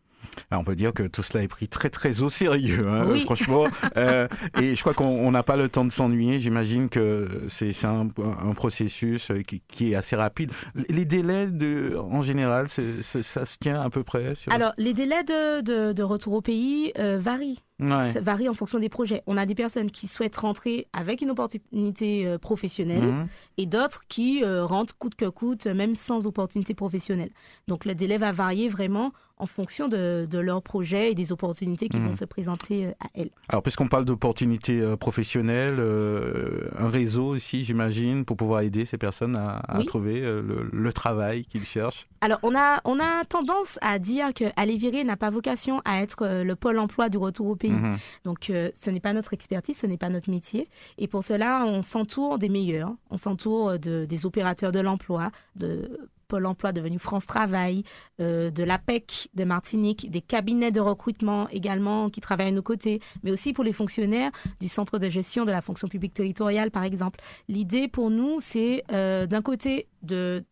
Speaker 1: Alors, on peut dire que tout cela est pris très très au sérieux, hein,
Speaker 4: Oui.
Speaker 1: franchement. <laughs> Euh, et je crois qu'on on n'a pas le temps de s'ennuyer. J'imagine que c'est un, un processus euh, qui, qui est assez rapide. Les délais de, en général, ça se tient à peu près sur.
Speaker 4: Alors, les délais de, de, de retour au pays euh, varient.
Speaker 1: Ouais.
Speaker 4: Ça varie en fonction des projets. On a des personnes qui souhaitent rentrer avec une opportunité professionnelle
Speaker 1: Mhm.
Speaker 4: et d'autres qui euh, rentrent coûte que coûte, même sans opportunité professionnelle. Donc le délai va varier vraiment en fonction de, de leur projet et des opportunités qui
Speaker 1: Mhm.
Speaker 4: vont se présenter euh, à elles.
Speaker 1: Alors, puisqu'on parle d'opportunités euh, professionnelles, euh, un réseau ici, j'imagine, pour pouvoir aider ces personnes à, à
Speaker 4: Oui.
Speaker 1: trouver le, le travail qu'ils cherchent.
Speaker 4: Alors on a, on a tendance à dire que Virer n'a pas vocation à être le pôle emploi du retour au pays.
Speaker 1: Mhm.
Speaker 4: Donc, euh, ce n'est pas notre expertise, ce n'est pas notre métier. Et pour cela, on s'entoure des meilleurs. On s'entoure de, des opérateurs de l'emploi, de Pôle emploi devenu France Travail, euh, de l'APEC de Martinique, des cabinets de recrutement également qui travaillent à nos côtés, mais aussi pour les fonctionnaires du centre de gestion de la fonction publique territoriale, par exemple. L'idée pour nous, c'est euh, d'un côté de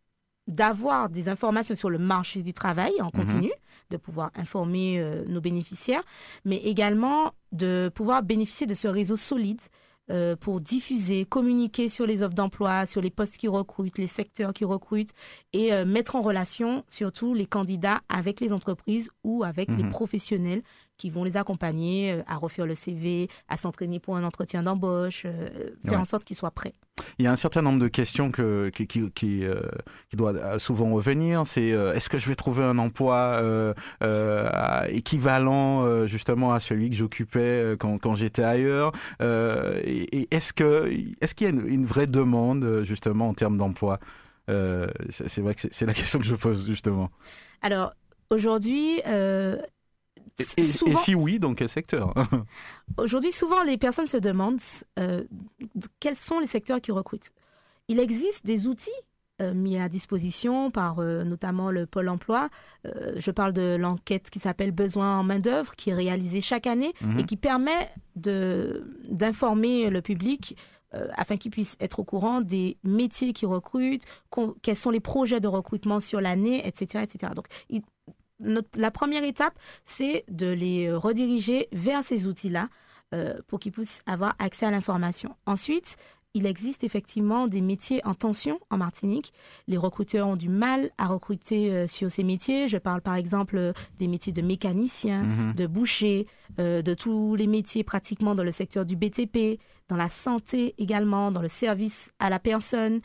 Speaker 4: d'avoir des informations sur le marché du travail en continu, de pouvoir informer euh, nos bénéficiaires, mais également de pouvoir bénéficier de ce réseau solide euh, pour diffuser, communiquer sur les offres d'emploi, sur les postes qui recrutent, les secteurs qui recrutent et euh, mettre en relation surtout les candidats avec les entreprises ou avec les
Speaker 1: Mhm.
Speaker 4: professionnels qui vont les accompagner euh, à refaire le CV, à s'entraîner pour un entretien d'embauche, faire
Speaker 1: Ouais.
Speaker 4: en sorte qu'ils soient prêts.
Speaker 1: Il y a un certain nombre de questions euh, qui doivent souvent revenir. C'est euh, est-ce que je vais trouver un emploi euh, euh, équivalent euh, justement à celui que j'occupais euh, quand, j'étais ailleurs Euh, Et, est-ce que est-ce qu'il y a une, vraie demande euh, justement en termes d'emploi Euh, c'est vrai que c'est- la <laughs> question que je pose justement.
Speaker 4: Alors aujourd'hui, euh,
Speaker 1: Et, si oui, dans quel secteur <laughs>
Speaker 4: Aujourd'hui, souvent, les personnes se demandent euh, quels sont les secteurs qui recrutent. Il existe des outils euh, mis à disposition par euh, notamment le Pôle emploi. Je parle de l'enquête qui s'appelle Besoin en main-d'œuvre, qui est réalisée chaque année
Speaker 1: Mhm.
Speaker 4: et qui permet d'informer le public euh, afin qu'il puisse être au courant des métiers qui recrutent, quels sont les projets de recrutement sur l'année, etc., etc. Donc, il- notre- la première étape, c'est de les euh, rediriger vers ces outils-là euh, pour qu'ils puissent avoir accès à l'information. Ensuite, il existe effectivement des métiers en tension en Martinique. Les recruteurs ont du mal à recruter euh, sur ces métiers. Je parle par exemple des métiers de mécanicien,
Speaker 1: Mhm.
Speaker 4: de boucher, euh, de tous les métiers pratiquement dans le secteur du BTP, dans la santé également, dans le service à la personne,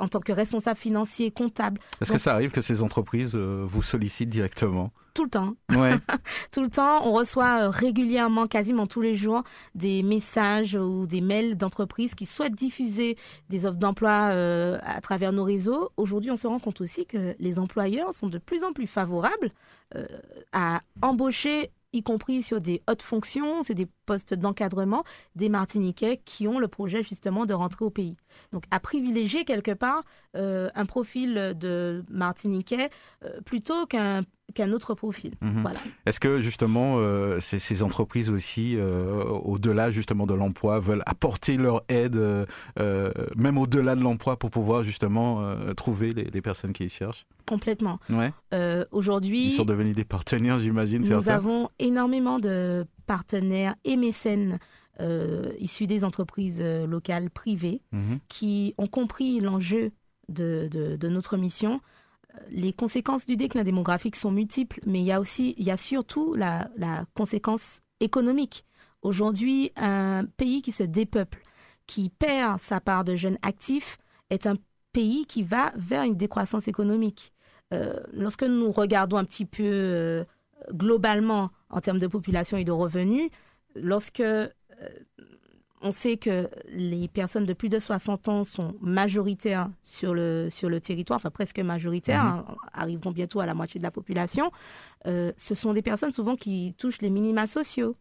Speaker 4: en tant que responsable financier, comptable.
Speaker 1: Est-ce que ça arrive que ces entreprises euh, vous sollicitent directement?
Speaker 4: Tout le temps.
Speaker 1: Ouais. <laughs>
Speaker 4: tout le temps. On reçoit euh, régulièrement, quasiment tous les jours, des messages ou des mails d'entreprises qui souhaitent diffuser des offres d'emploi euh, à travers nos réseaux. Aujourd'hui, on se rend compte aussi que les employeurs sont de plus en plus favorables euh, à embaucher y compris sur des hautes fonctions, c'est des postes d'encadrement, des Martiniquais qui ont le projet justement de rentrer au pays. Donc à privilégier quelque part euh, un profil de Martiniquais euh, plutôt qu'un qu'un autre profil.
Speaker 1: Mhm.
Speaker 4: Voilà.
Speaker 1: Est-ce que justement euh, ces, ces entreprises aussi, euh, au-delà justement de l'emploi, veulent apporter leur aide, euh, même au-delà de l'emploi, pour pouvoir justement trouver les, les personnes qui y cherchent?
Speaker 4: Complètement.
Speaker 1: Ouais.
Speaker 4: Euh,
Speaker 1: Ils
Speaker 4: Aujourd'hui,
Speaker 1: sont devenus des partenaires, j'imagine,
Speaker 4: Nous avons énormément de partenaires et mécènes issus des entreprises locales privées
Speaker 1: Mhm.
Speaker 4: qui ont compris l'enjeu de, de- de notre mission. Les conséquences du déclin démographique sont multiples, mais il y a aussi, il y a surtout la, la conséquence économique. Aujourd'hui, un pays qui se dépeuple, qui perd sa part de jeunes actifs, est un pays qui va vers une décroissance économique. Euh, lorsque nous regardons un petit peu euh, globalement en termes de population et de revenus, lorsque euh, on sait que les personnes de plus de 60 ans sont majoritaires sur le, sur le territoire, enfin presque majoritaires,
Speaker 1: Mhm.
Speaker 4: hein, arriveront bientôt à la moitié de la population, euh, ce sont des personnes souvent qui touchent les minima sociaux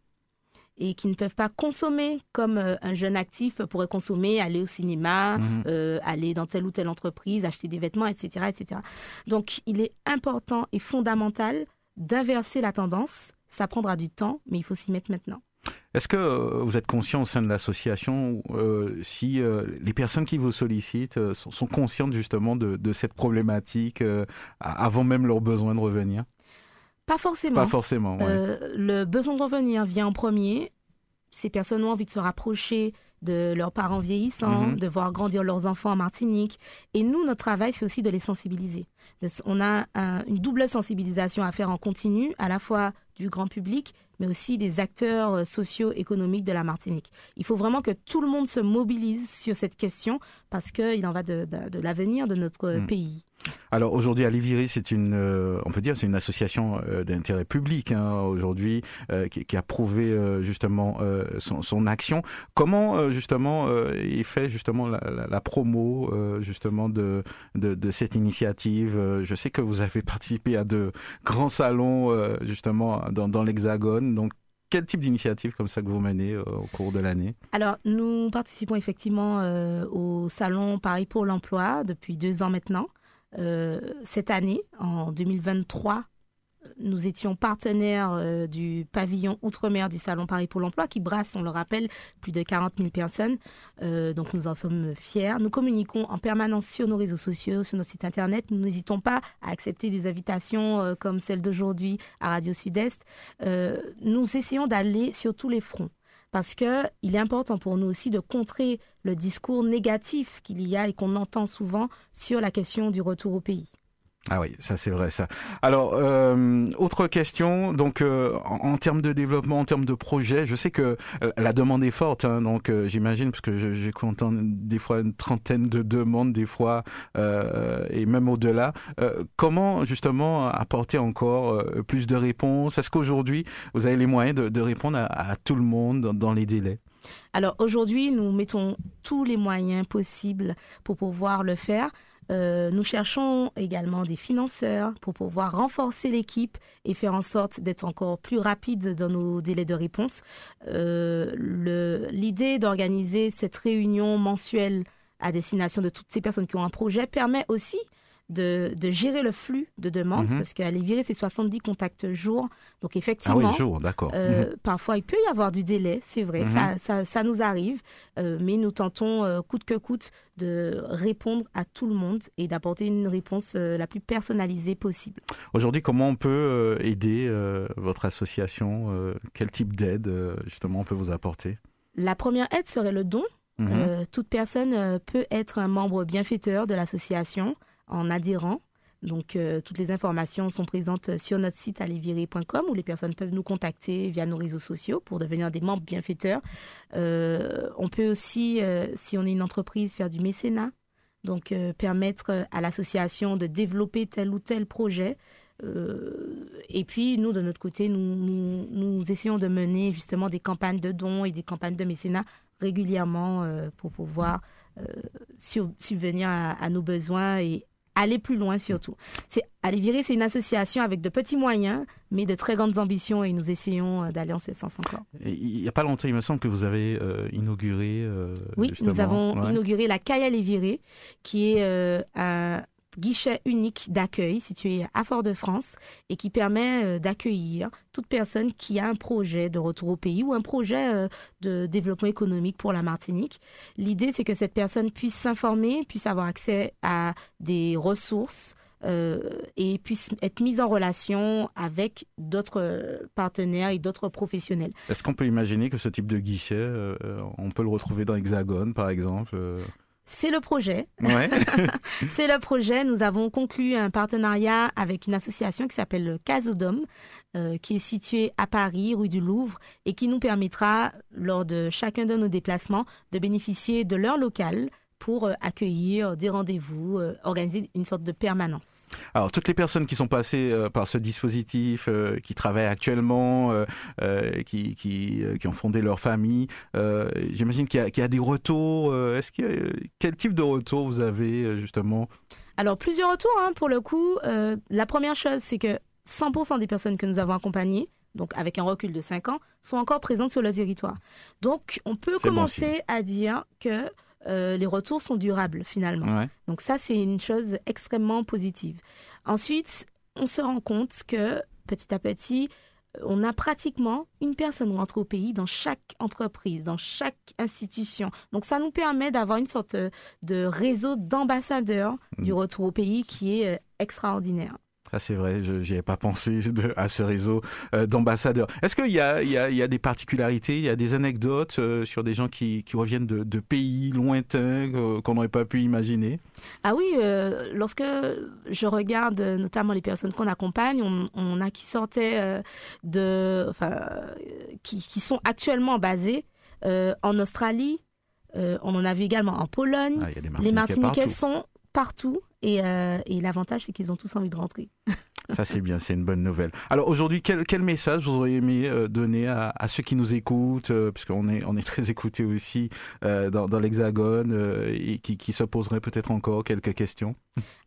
Speaker 4: et qui ne peuvent pas consommer comme euh, un jeune actif pourrait consommer, aller au cinéma,
Speaker 1: Mhm.
Speaker 4: euh, aller dans telle ou telle entreprise, acheter des vêtements, etc., etc. Donc, il est important et fondamental d'inverser la tendance. Ça prendra du temps, mais il faut s'y mettre maintenant.
Speaker 1: Est-ce que euh, vous êtes conscient au sein de l'association euh, si euh, les personnes qui vous sollicitent euh, sont, sont conscientes justement de, de cette problématique avant même leur besoin de revenir?
Speaker 4: Pas forcément.
Speaker 1: Pas forcément. ouais.
Speaker 4: Le besoin de revenir vient en premier. Ces personnes ont envie de se rapprocher de leurs parents vieillissants,
Speaker 1: Mhm.
Speaker 4: de voir grandir leurs enfants en Martinique. Et nous, notre travail, c'est aussi de les sensibiliser. On a un- une double sensibilisation à faire en continu, à la fois du grand public, mais aussi des acteurs euh, socio-économiques de la Martinique. Il faut vraiment que tout le monde se mobilise sur cette question parce qu'il en va de, de- de l'avenir de notre euh,
Speaker 1: Mhm.
Speaker 4: pays.
Speaker 1: Alors aujourd'hui, Aliviri, c'est une, euh, on peut dire, c'est une association euh, d'intérêt public hein, aujourd'hui euh, qui, a prouvé justement son, action. Comment justement est fait justement la, promo justement de, de, cette initiative Je sais que vous avez <laughs> participé à de grands salons justement dans, l'Hexagone. Donc quel type d'initiative comme ça que vous menez au cours de l'année?
Speaker 4: Alors, nous participons effectivement au salon Paris pour l'emploi depuis deux ans maintenant. Euh, cette année, en 2023, nous étions partenaires euh, du pavillon Outre-mer du Salon Paris pour l'emploi qui brasse, on le rappelle, plus de 40 000 personnes. Euh, donc nous en sommes fiers. Nous communiquons en permanence sur nos réseaux sociaux, sur nos sites internet. Nous n'hésitons pas à accepter des invitations comme celle d'aujourd'hui à Radio Sud-Est. Nous essayons d'aller sur tous les fronts parce que il est important pour nous aussi de contrer le discours négatif qu'il y a et qu'on entend souvent sur la question du retour au pays.
Speaker 1: Ah oui, ça c'est vrai ça. Alors, euh, autre question, donc euh, en, termes de développement, en termes de projet, je sais que euh, la demande est forte, hein, donc j'imagine, parce que j'ai des fois une trentaine de demandes, des fois, et même au-delà. Comment justement apporter encore plus de réponses? Est-ce qu'aujourd'hui, vous avez les moyens de, répondre à, tout le monde dans les délais?
Speaker 4: Alors aujourd'hui, nous mettons tous les moyens possibles pour pouvoir le faire. Euh, nous cherchons également des financeurs pour pouvoir renforcer l'équipe et faire en sorte d'être encore plus rapide dans nos délais de réponse. Euh, L'idée d'organiser cette réunion mensuelle à destination de toutes ces personnes qui ont un projet permet aussi de, de gérer le flux de demandes
Speaker 1: Mhm.
Speaker 4: parce qu'à virer, c'est 70 contacts jour. Donc
Speaker 1: Ah
Speaker 4: effectivement,
Speaker 1: oui, jour, d'accord.
Speaker 4: euh,
Speaker 1: Mhm.
Speaker 4: Parfois, il peut y avoir du délai, c'est vrai,
Speaker 1: Mhm.
Speaker 4: ça, ça, ça nous arrive, euh, mais nous tentons euh, coûte que coûte de répondre à tout le monde et d'apporter une réponse la plus personnalisée possible.
Speaker 1: Aujourd'hui, comment on peut aider votre association Quel type d'aide justement on peut vous apporter?
Speaker 4: La première aide serait le don.
Speaker 1: Mhm.
Speaker 4: Euh, toute personne euh, peut être un membre bienfaiteur de l'association en adhérant. Donc, euh, toutes les informations sont présentes sur notre site aliviré.com où les personnes peuvent nous contacter via nos réseaux sociaux pour devenir des membres bienfaiteurs. Euh, on peut aussi, euh, si on est une entreprise, faire du mécénat. Donc, permettre à l'association de développer tel ou tel projet. Et puis, nous, de notre côté, nous, essayons de mener justement des campagnes de dons et des campagnes de mécénat régulièrement pour pouvoir subvenir à, à nos besoins et aller plus loin surtout. C'est Aller virer, c'est une association avec de petits moyens, mais de très grandes ambitions et nous essayons euh, d'aller en ce sens encore.
Speaker 1: Il n'y a pas longtemps, il me semble que vous avez euh, inauguré. euh,
Speaker 4: Oui,
Speaker 1: justement,
Speaker 4: nous avons
Speaker 1: ouais.
Speaker 4: inauguré la Caille à Léviré, qui est euh, un guichet unique d'accueil situé à Fort-de-France et qui permet euh, d'accueillir toute personne qui a un projet de retour au pays ou un projet euh, de développement économique pour la Martinique. L'idée, c'est que cette personne puisse s'informer, puisse avoir accès à des ressources euh, et puisse être mise en relation avec d'autres partenaires et d'autres professionnels.
Speaker 1: Est-ce qu'on peut imaginer que ce type de guichet, on peut le retrouver dans Hexagone, par exemple
Speaker 4: C'est le projet.
Speaker 1: Ouais. <laughs>
Speaker 4: C'est le projet. Nous avons conclu un partenariat avec une association qui s'appelle le Casodome, euh, qui est située à Paris, rue du Louvre, et qui nous permettra, lors de chacun de nos déplacements, de bénéficier de leur local pour euh, accueillir des rendez-vous, euh, organiser une sorte de permanence.
Speaker 1: Alors, toutes les personnes qui sont passées euh, par ce dispositif, qui travaillent actuellement, qui, qui, qui ont fondé leur famille, j'imagine qu'il y, a- qu'il y a des retours. Est-ce a- quel type de retour vous avez justement?
Speaker 4: Alors, plusieurs retours, hein, pour le coup. Euh, la première chose, c'est que 100% des personnes que nous avons accompagnées, donc avec un recul de 5 ans, sont encore présentes sur le territoire. Donc, on peut
Speaker 1: bon
Speaker 4: commencer à dire que euh, les retours sont durables, finalement.
Speaker 1: Ouais.
Speaker 4: Donc ça, c'est une chose extrêmement positive. Ensuite, on se rend compte que petit à petit, on a pratiquement une personne rentrée au pays dans chaque entreprise, dans chaque institution. Donc ça nous permet d'avoir une sorte de réseau d'ambassadeurs du
Speaker 1: Mm.
Speaker 4: retour au pays qui est euh, extraordinaire.
Speaker 1: Ça, c'est vrai, je n'y avais pas pensé <laughs> de- à ce réseau euh, d'ambassadeurs. Est-ce qu'il y y, a, il y a des particularités, il y a des anecdotes euh, sur des gens qui, qui reviennent de, de pays lointains euh, qu'on n'aurait pas pu imaginer?
Speaker 4: Ah oui, lorsque je regarde notamment les personnes qu'on accompagne, on, on a qui sortaient de, enfin, qui, qui sont actuellement basées euh, en Australie. Euh, on en a vu également en Pologne.
Speaker 1: Ah, Il y a des
Speaker 4: les
Speaker 1: Martiniquais
Speaker 4: sont partout et, euh, et l'avantage c'est qu'ils ont tous envie de rentrer.
Speaker 1: Ça, c'est bien, c'est une bonne nouvelle. Alors aujourd'hui, quel, quel message vous auriez aimé euh, donner à, à ceux qui nous écoutent, euh, puisqu'on est, on est très écoutés aussi euh, dans, dans l'Hexagone et qui, qui se poseraient peut-être encore quelques questions?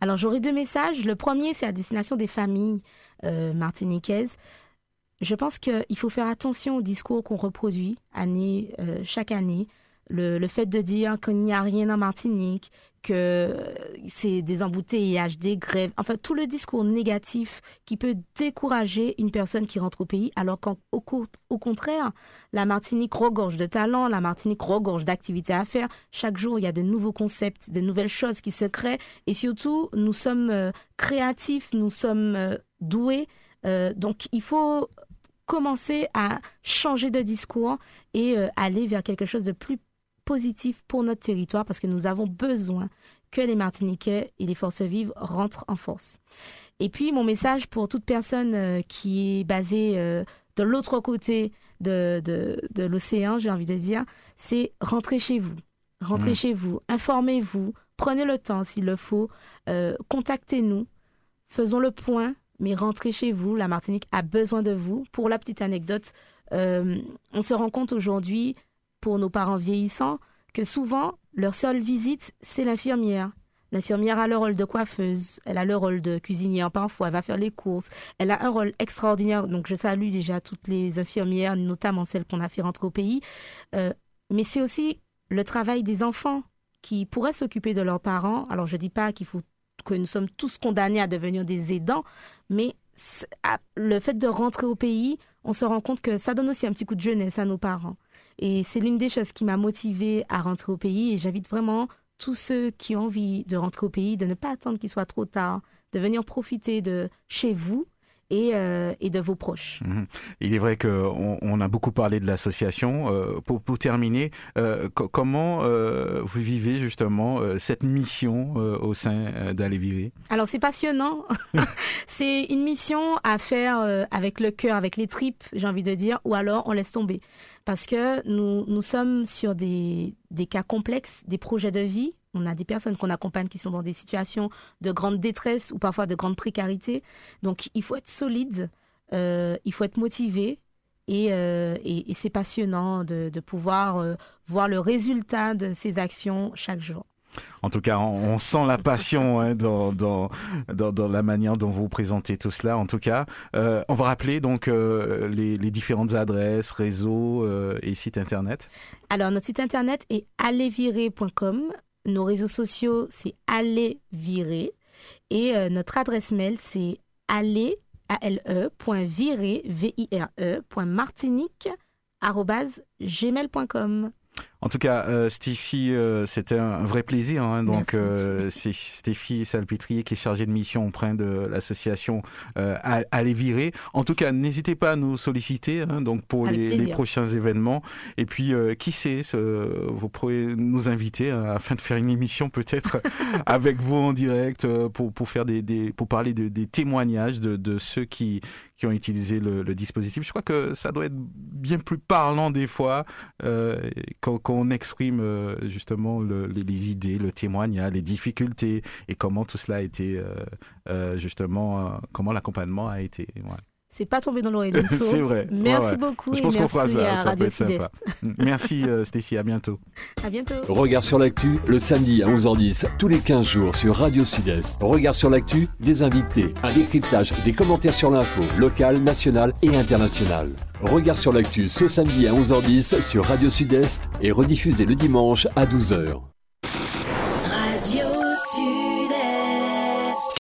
Speaker 4: Alors j'aurai deux messages. Le premier, c'est à destination des familles martiniquaises. Je pense qu'il faut faire attention au discours qu'on reproduit année, chaque année. Le, le fait de dire qu'il n'y a rien en Martinique, que c'est des embouteillages, des grèves, enfin tout le discours négatif qui peut décourager une personne qui rentre au pays, alors qu'au au contraire, la Martinique regorge de talents, la Martinique regorge d'activités à faire. Chaque jour, il y a de nouveaux concepts, de nouvelles choses qui se créent, et surtout, nous sommes euh, créatifs, nous sommes euh, doués, Euh, donc il faut commencer à changer de discours et aller vers quelque chose de plus positif pour notre territoire parce que nous avons besoin que les Martiniquais et les forces vives rentrent en force. Et puis mon message pour toute personne euh, qui est basée euh, de l'autre côté de, de, de l'océan, j'ai envie de dire, c'est rentrer chez vous. Rentrez
Speaker 1: Mhm.
Speaker 4: chez vous, informez-vous, prenez le temps s'il le faut, euh, contactez-nous, faisons le point, mais rentrez chez vous. La Martinique a besoin de vous. Pour la petite anecdote, on se rend compte aujourd'hui, pour nos parents vieillissants, que souvent, leur seule visite, c'est l'infirmière. L'infirmière a le rôle de coiffeuse, elle a le rôle de cuisinière parfois, elle va faire les courses, elle a un rôle extraordinaire. Donc je salue déjà toutes les infirmières, notamment celles qu'on a fait rentrer au pays. Euh, mais c'est aussi le travail des enfants qui pourraient s'occuper de leurs parents. Alors je dis pas qu'il faut que nous sommes tous condamnés à devenir des aidants, mais le fait de rentrer au pays, on se rend compte que ça donne aussi un petit coup de jeunesse à nos parents. Et c'est l'une des choses qui m'a motivée à rentrer au pays. Et j'invite vraiment tous ceux qui ont envie de rentrer au pays de ne pas attendre qu'il soit trop tard, de venir profiter de chez vous et, euh, et de vos proches.
Speaker 1: Mhm. Il est vrai qu'on on a beaucoup parlé de l'association. Euh, pour, pour terminer, euh, co- comment euh, vous vivez justement euh, cette mission euh, au sein d'Aller Vivre
Speaker 4: Alors c'est passionnant. <laughs> c'est une mission à faire euh, avec le cœur, avec les tripes, j'ai envie de dire, ou alors on laisse tomber. Parce que nous, nous sommes sur des, des cas complexes, des projets de vie. On a des personnes qu'on accompagne qui sont dans des situations de grande détresse ou parfois de grande précarité. Donc, il faut être solide, euh, il faut être motivé. Et, euh, et, et c'est passionnant de, de pouvoir euh, voir le résultat de ces actions chaque jour.
Speaker 1: En tout cas, on, sent la passion hein, dans, dans, dans, dans la manière dont vous présentez tout cela. En tout cas, euh, on va rappeler donc euh, les, les différentes adresses, réseaux euh, et sites internet.
Speaker 4: Alors, notre site internet est allezvirer.com. Nos réseaux sociaux, c'est allezvirer. Et euh, notre adresse mail, c'est allez, A-L-E, virer, V-I-R-E, martinique.
Speaker 1: En tout cas, euh, Stéphie, euh, c'était un vrai plaisir. Hein, donc,
Speaker 4: Merci.
Speaker 1: euh, <laughs> c'est Stéphie Salpêtrier qui est chargée de mission auprès de l'association à, à les virer. En tout cas, n'hésitez pas à nous solliciter hein, donc pour les, prochains événements. Et puis, qui sait, ce- vous pourrez nous inviter hein, afin de faire une émission peut-être <laughs> avec vous en direct pour, pour faire des, des pour parler de- des témoignages de, de ceux qui qui ont utilisé le, le dispositif. Je crois que ça doit être bien plus parlant des fois euh, quand, quand on exprime euh, justement le- les, les idées, le témoignage, les difficultés et comment tout cela a été euh, euh, justement, euh, comment l'accompagnement a été. Voilà.
Speaker 4: C'est pas tombé dans l'oreille d'une sourde. <laughs>
Speaker 1: C'est vrai.
Speaker 4: Merci
Speaker 1: Ouais, ouais.
Speaker 4: beaucoup.
Speaker 1: Je
Speaker 4: et
Speaker 1: pense qu'on fera
Speaker 4: merci
Speaker 1: ça,
Speaker 4: à
Speaker 1: ça peut être sympa.
Speaker 4: Sud-Est.
Speaker 1: Merci euh, Stécie, à bientôt.
Speaker 4: À bientôt.
Speaker 5: Regard sur l'actu, le samedi à 11h10, tous les 15 jours sur Radio Sud-Est. Regard sur l'actu, des invités, un décryptage, des commentaires sur l'info, locale, nationale et internationale. Regard sur l'actu ce samedi à 11h10 sur Radio Sud-Est et rediffusé le dimanche à 12h.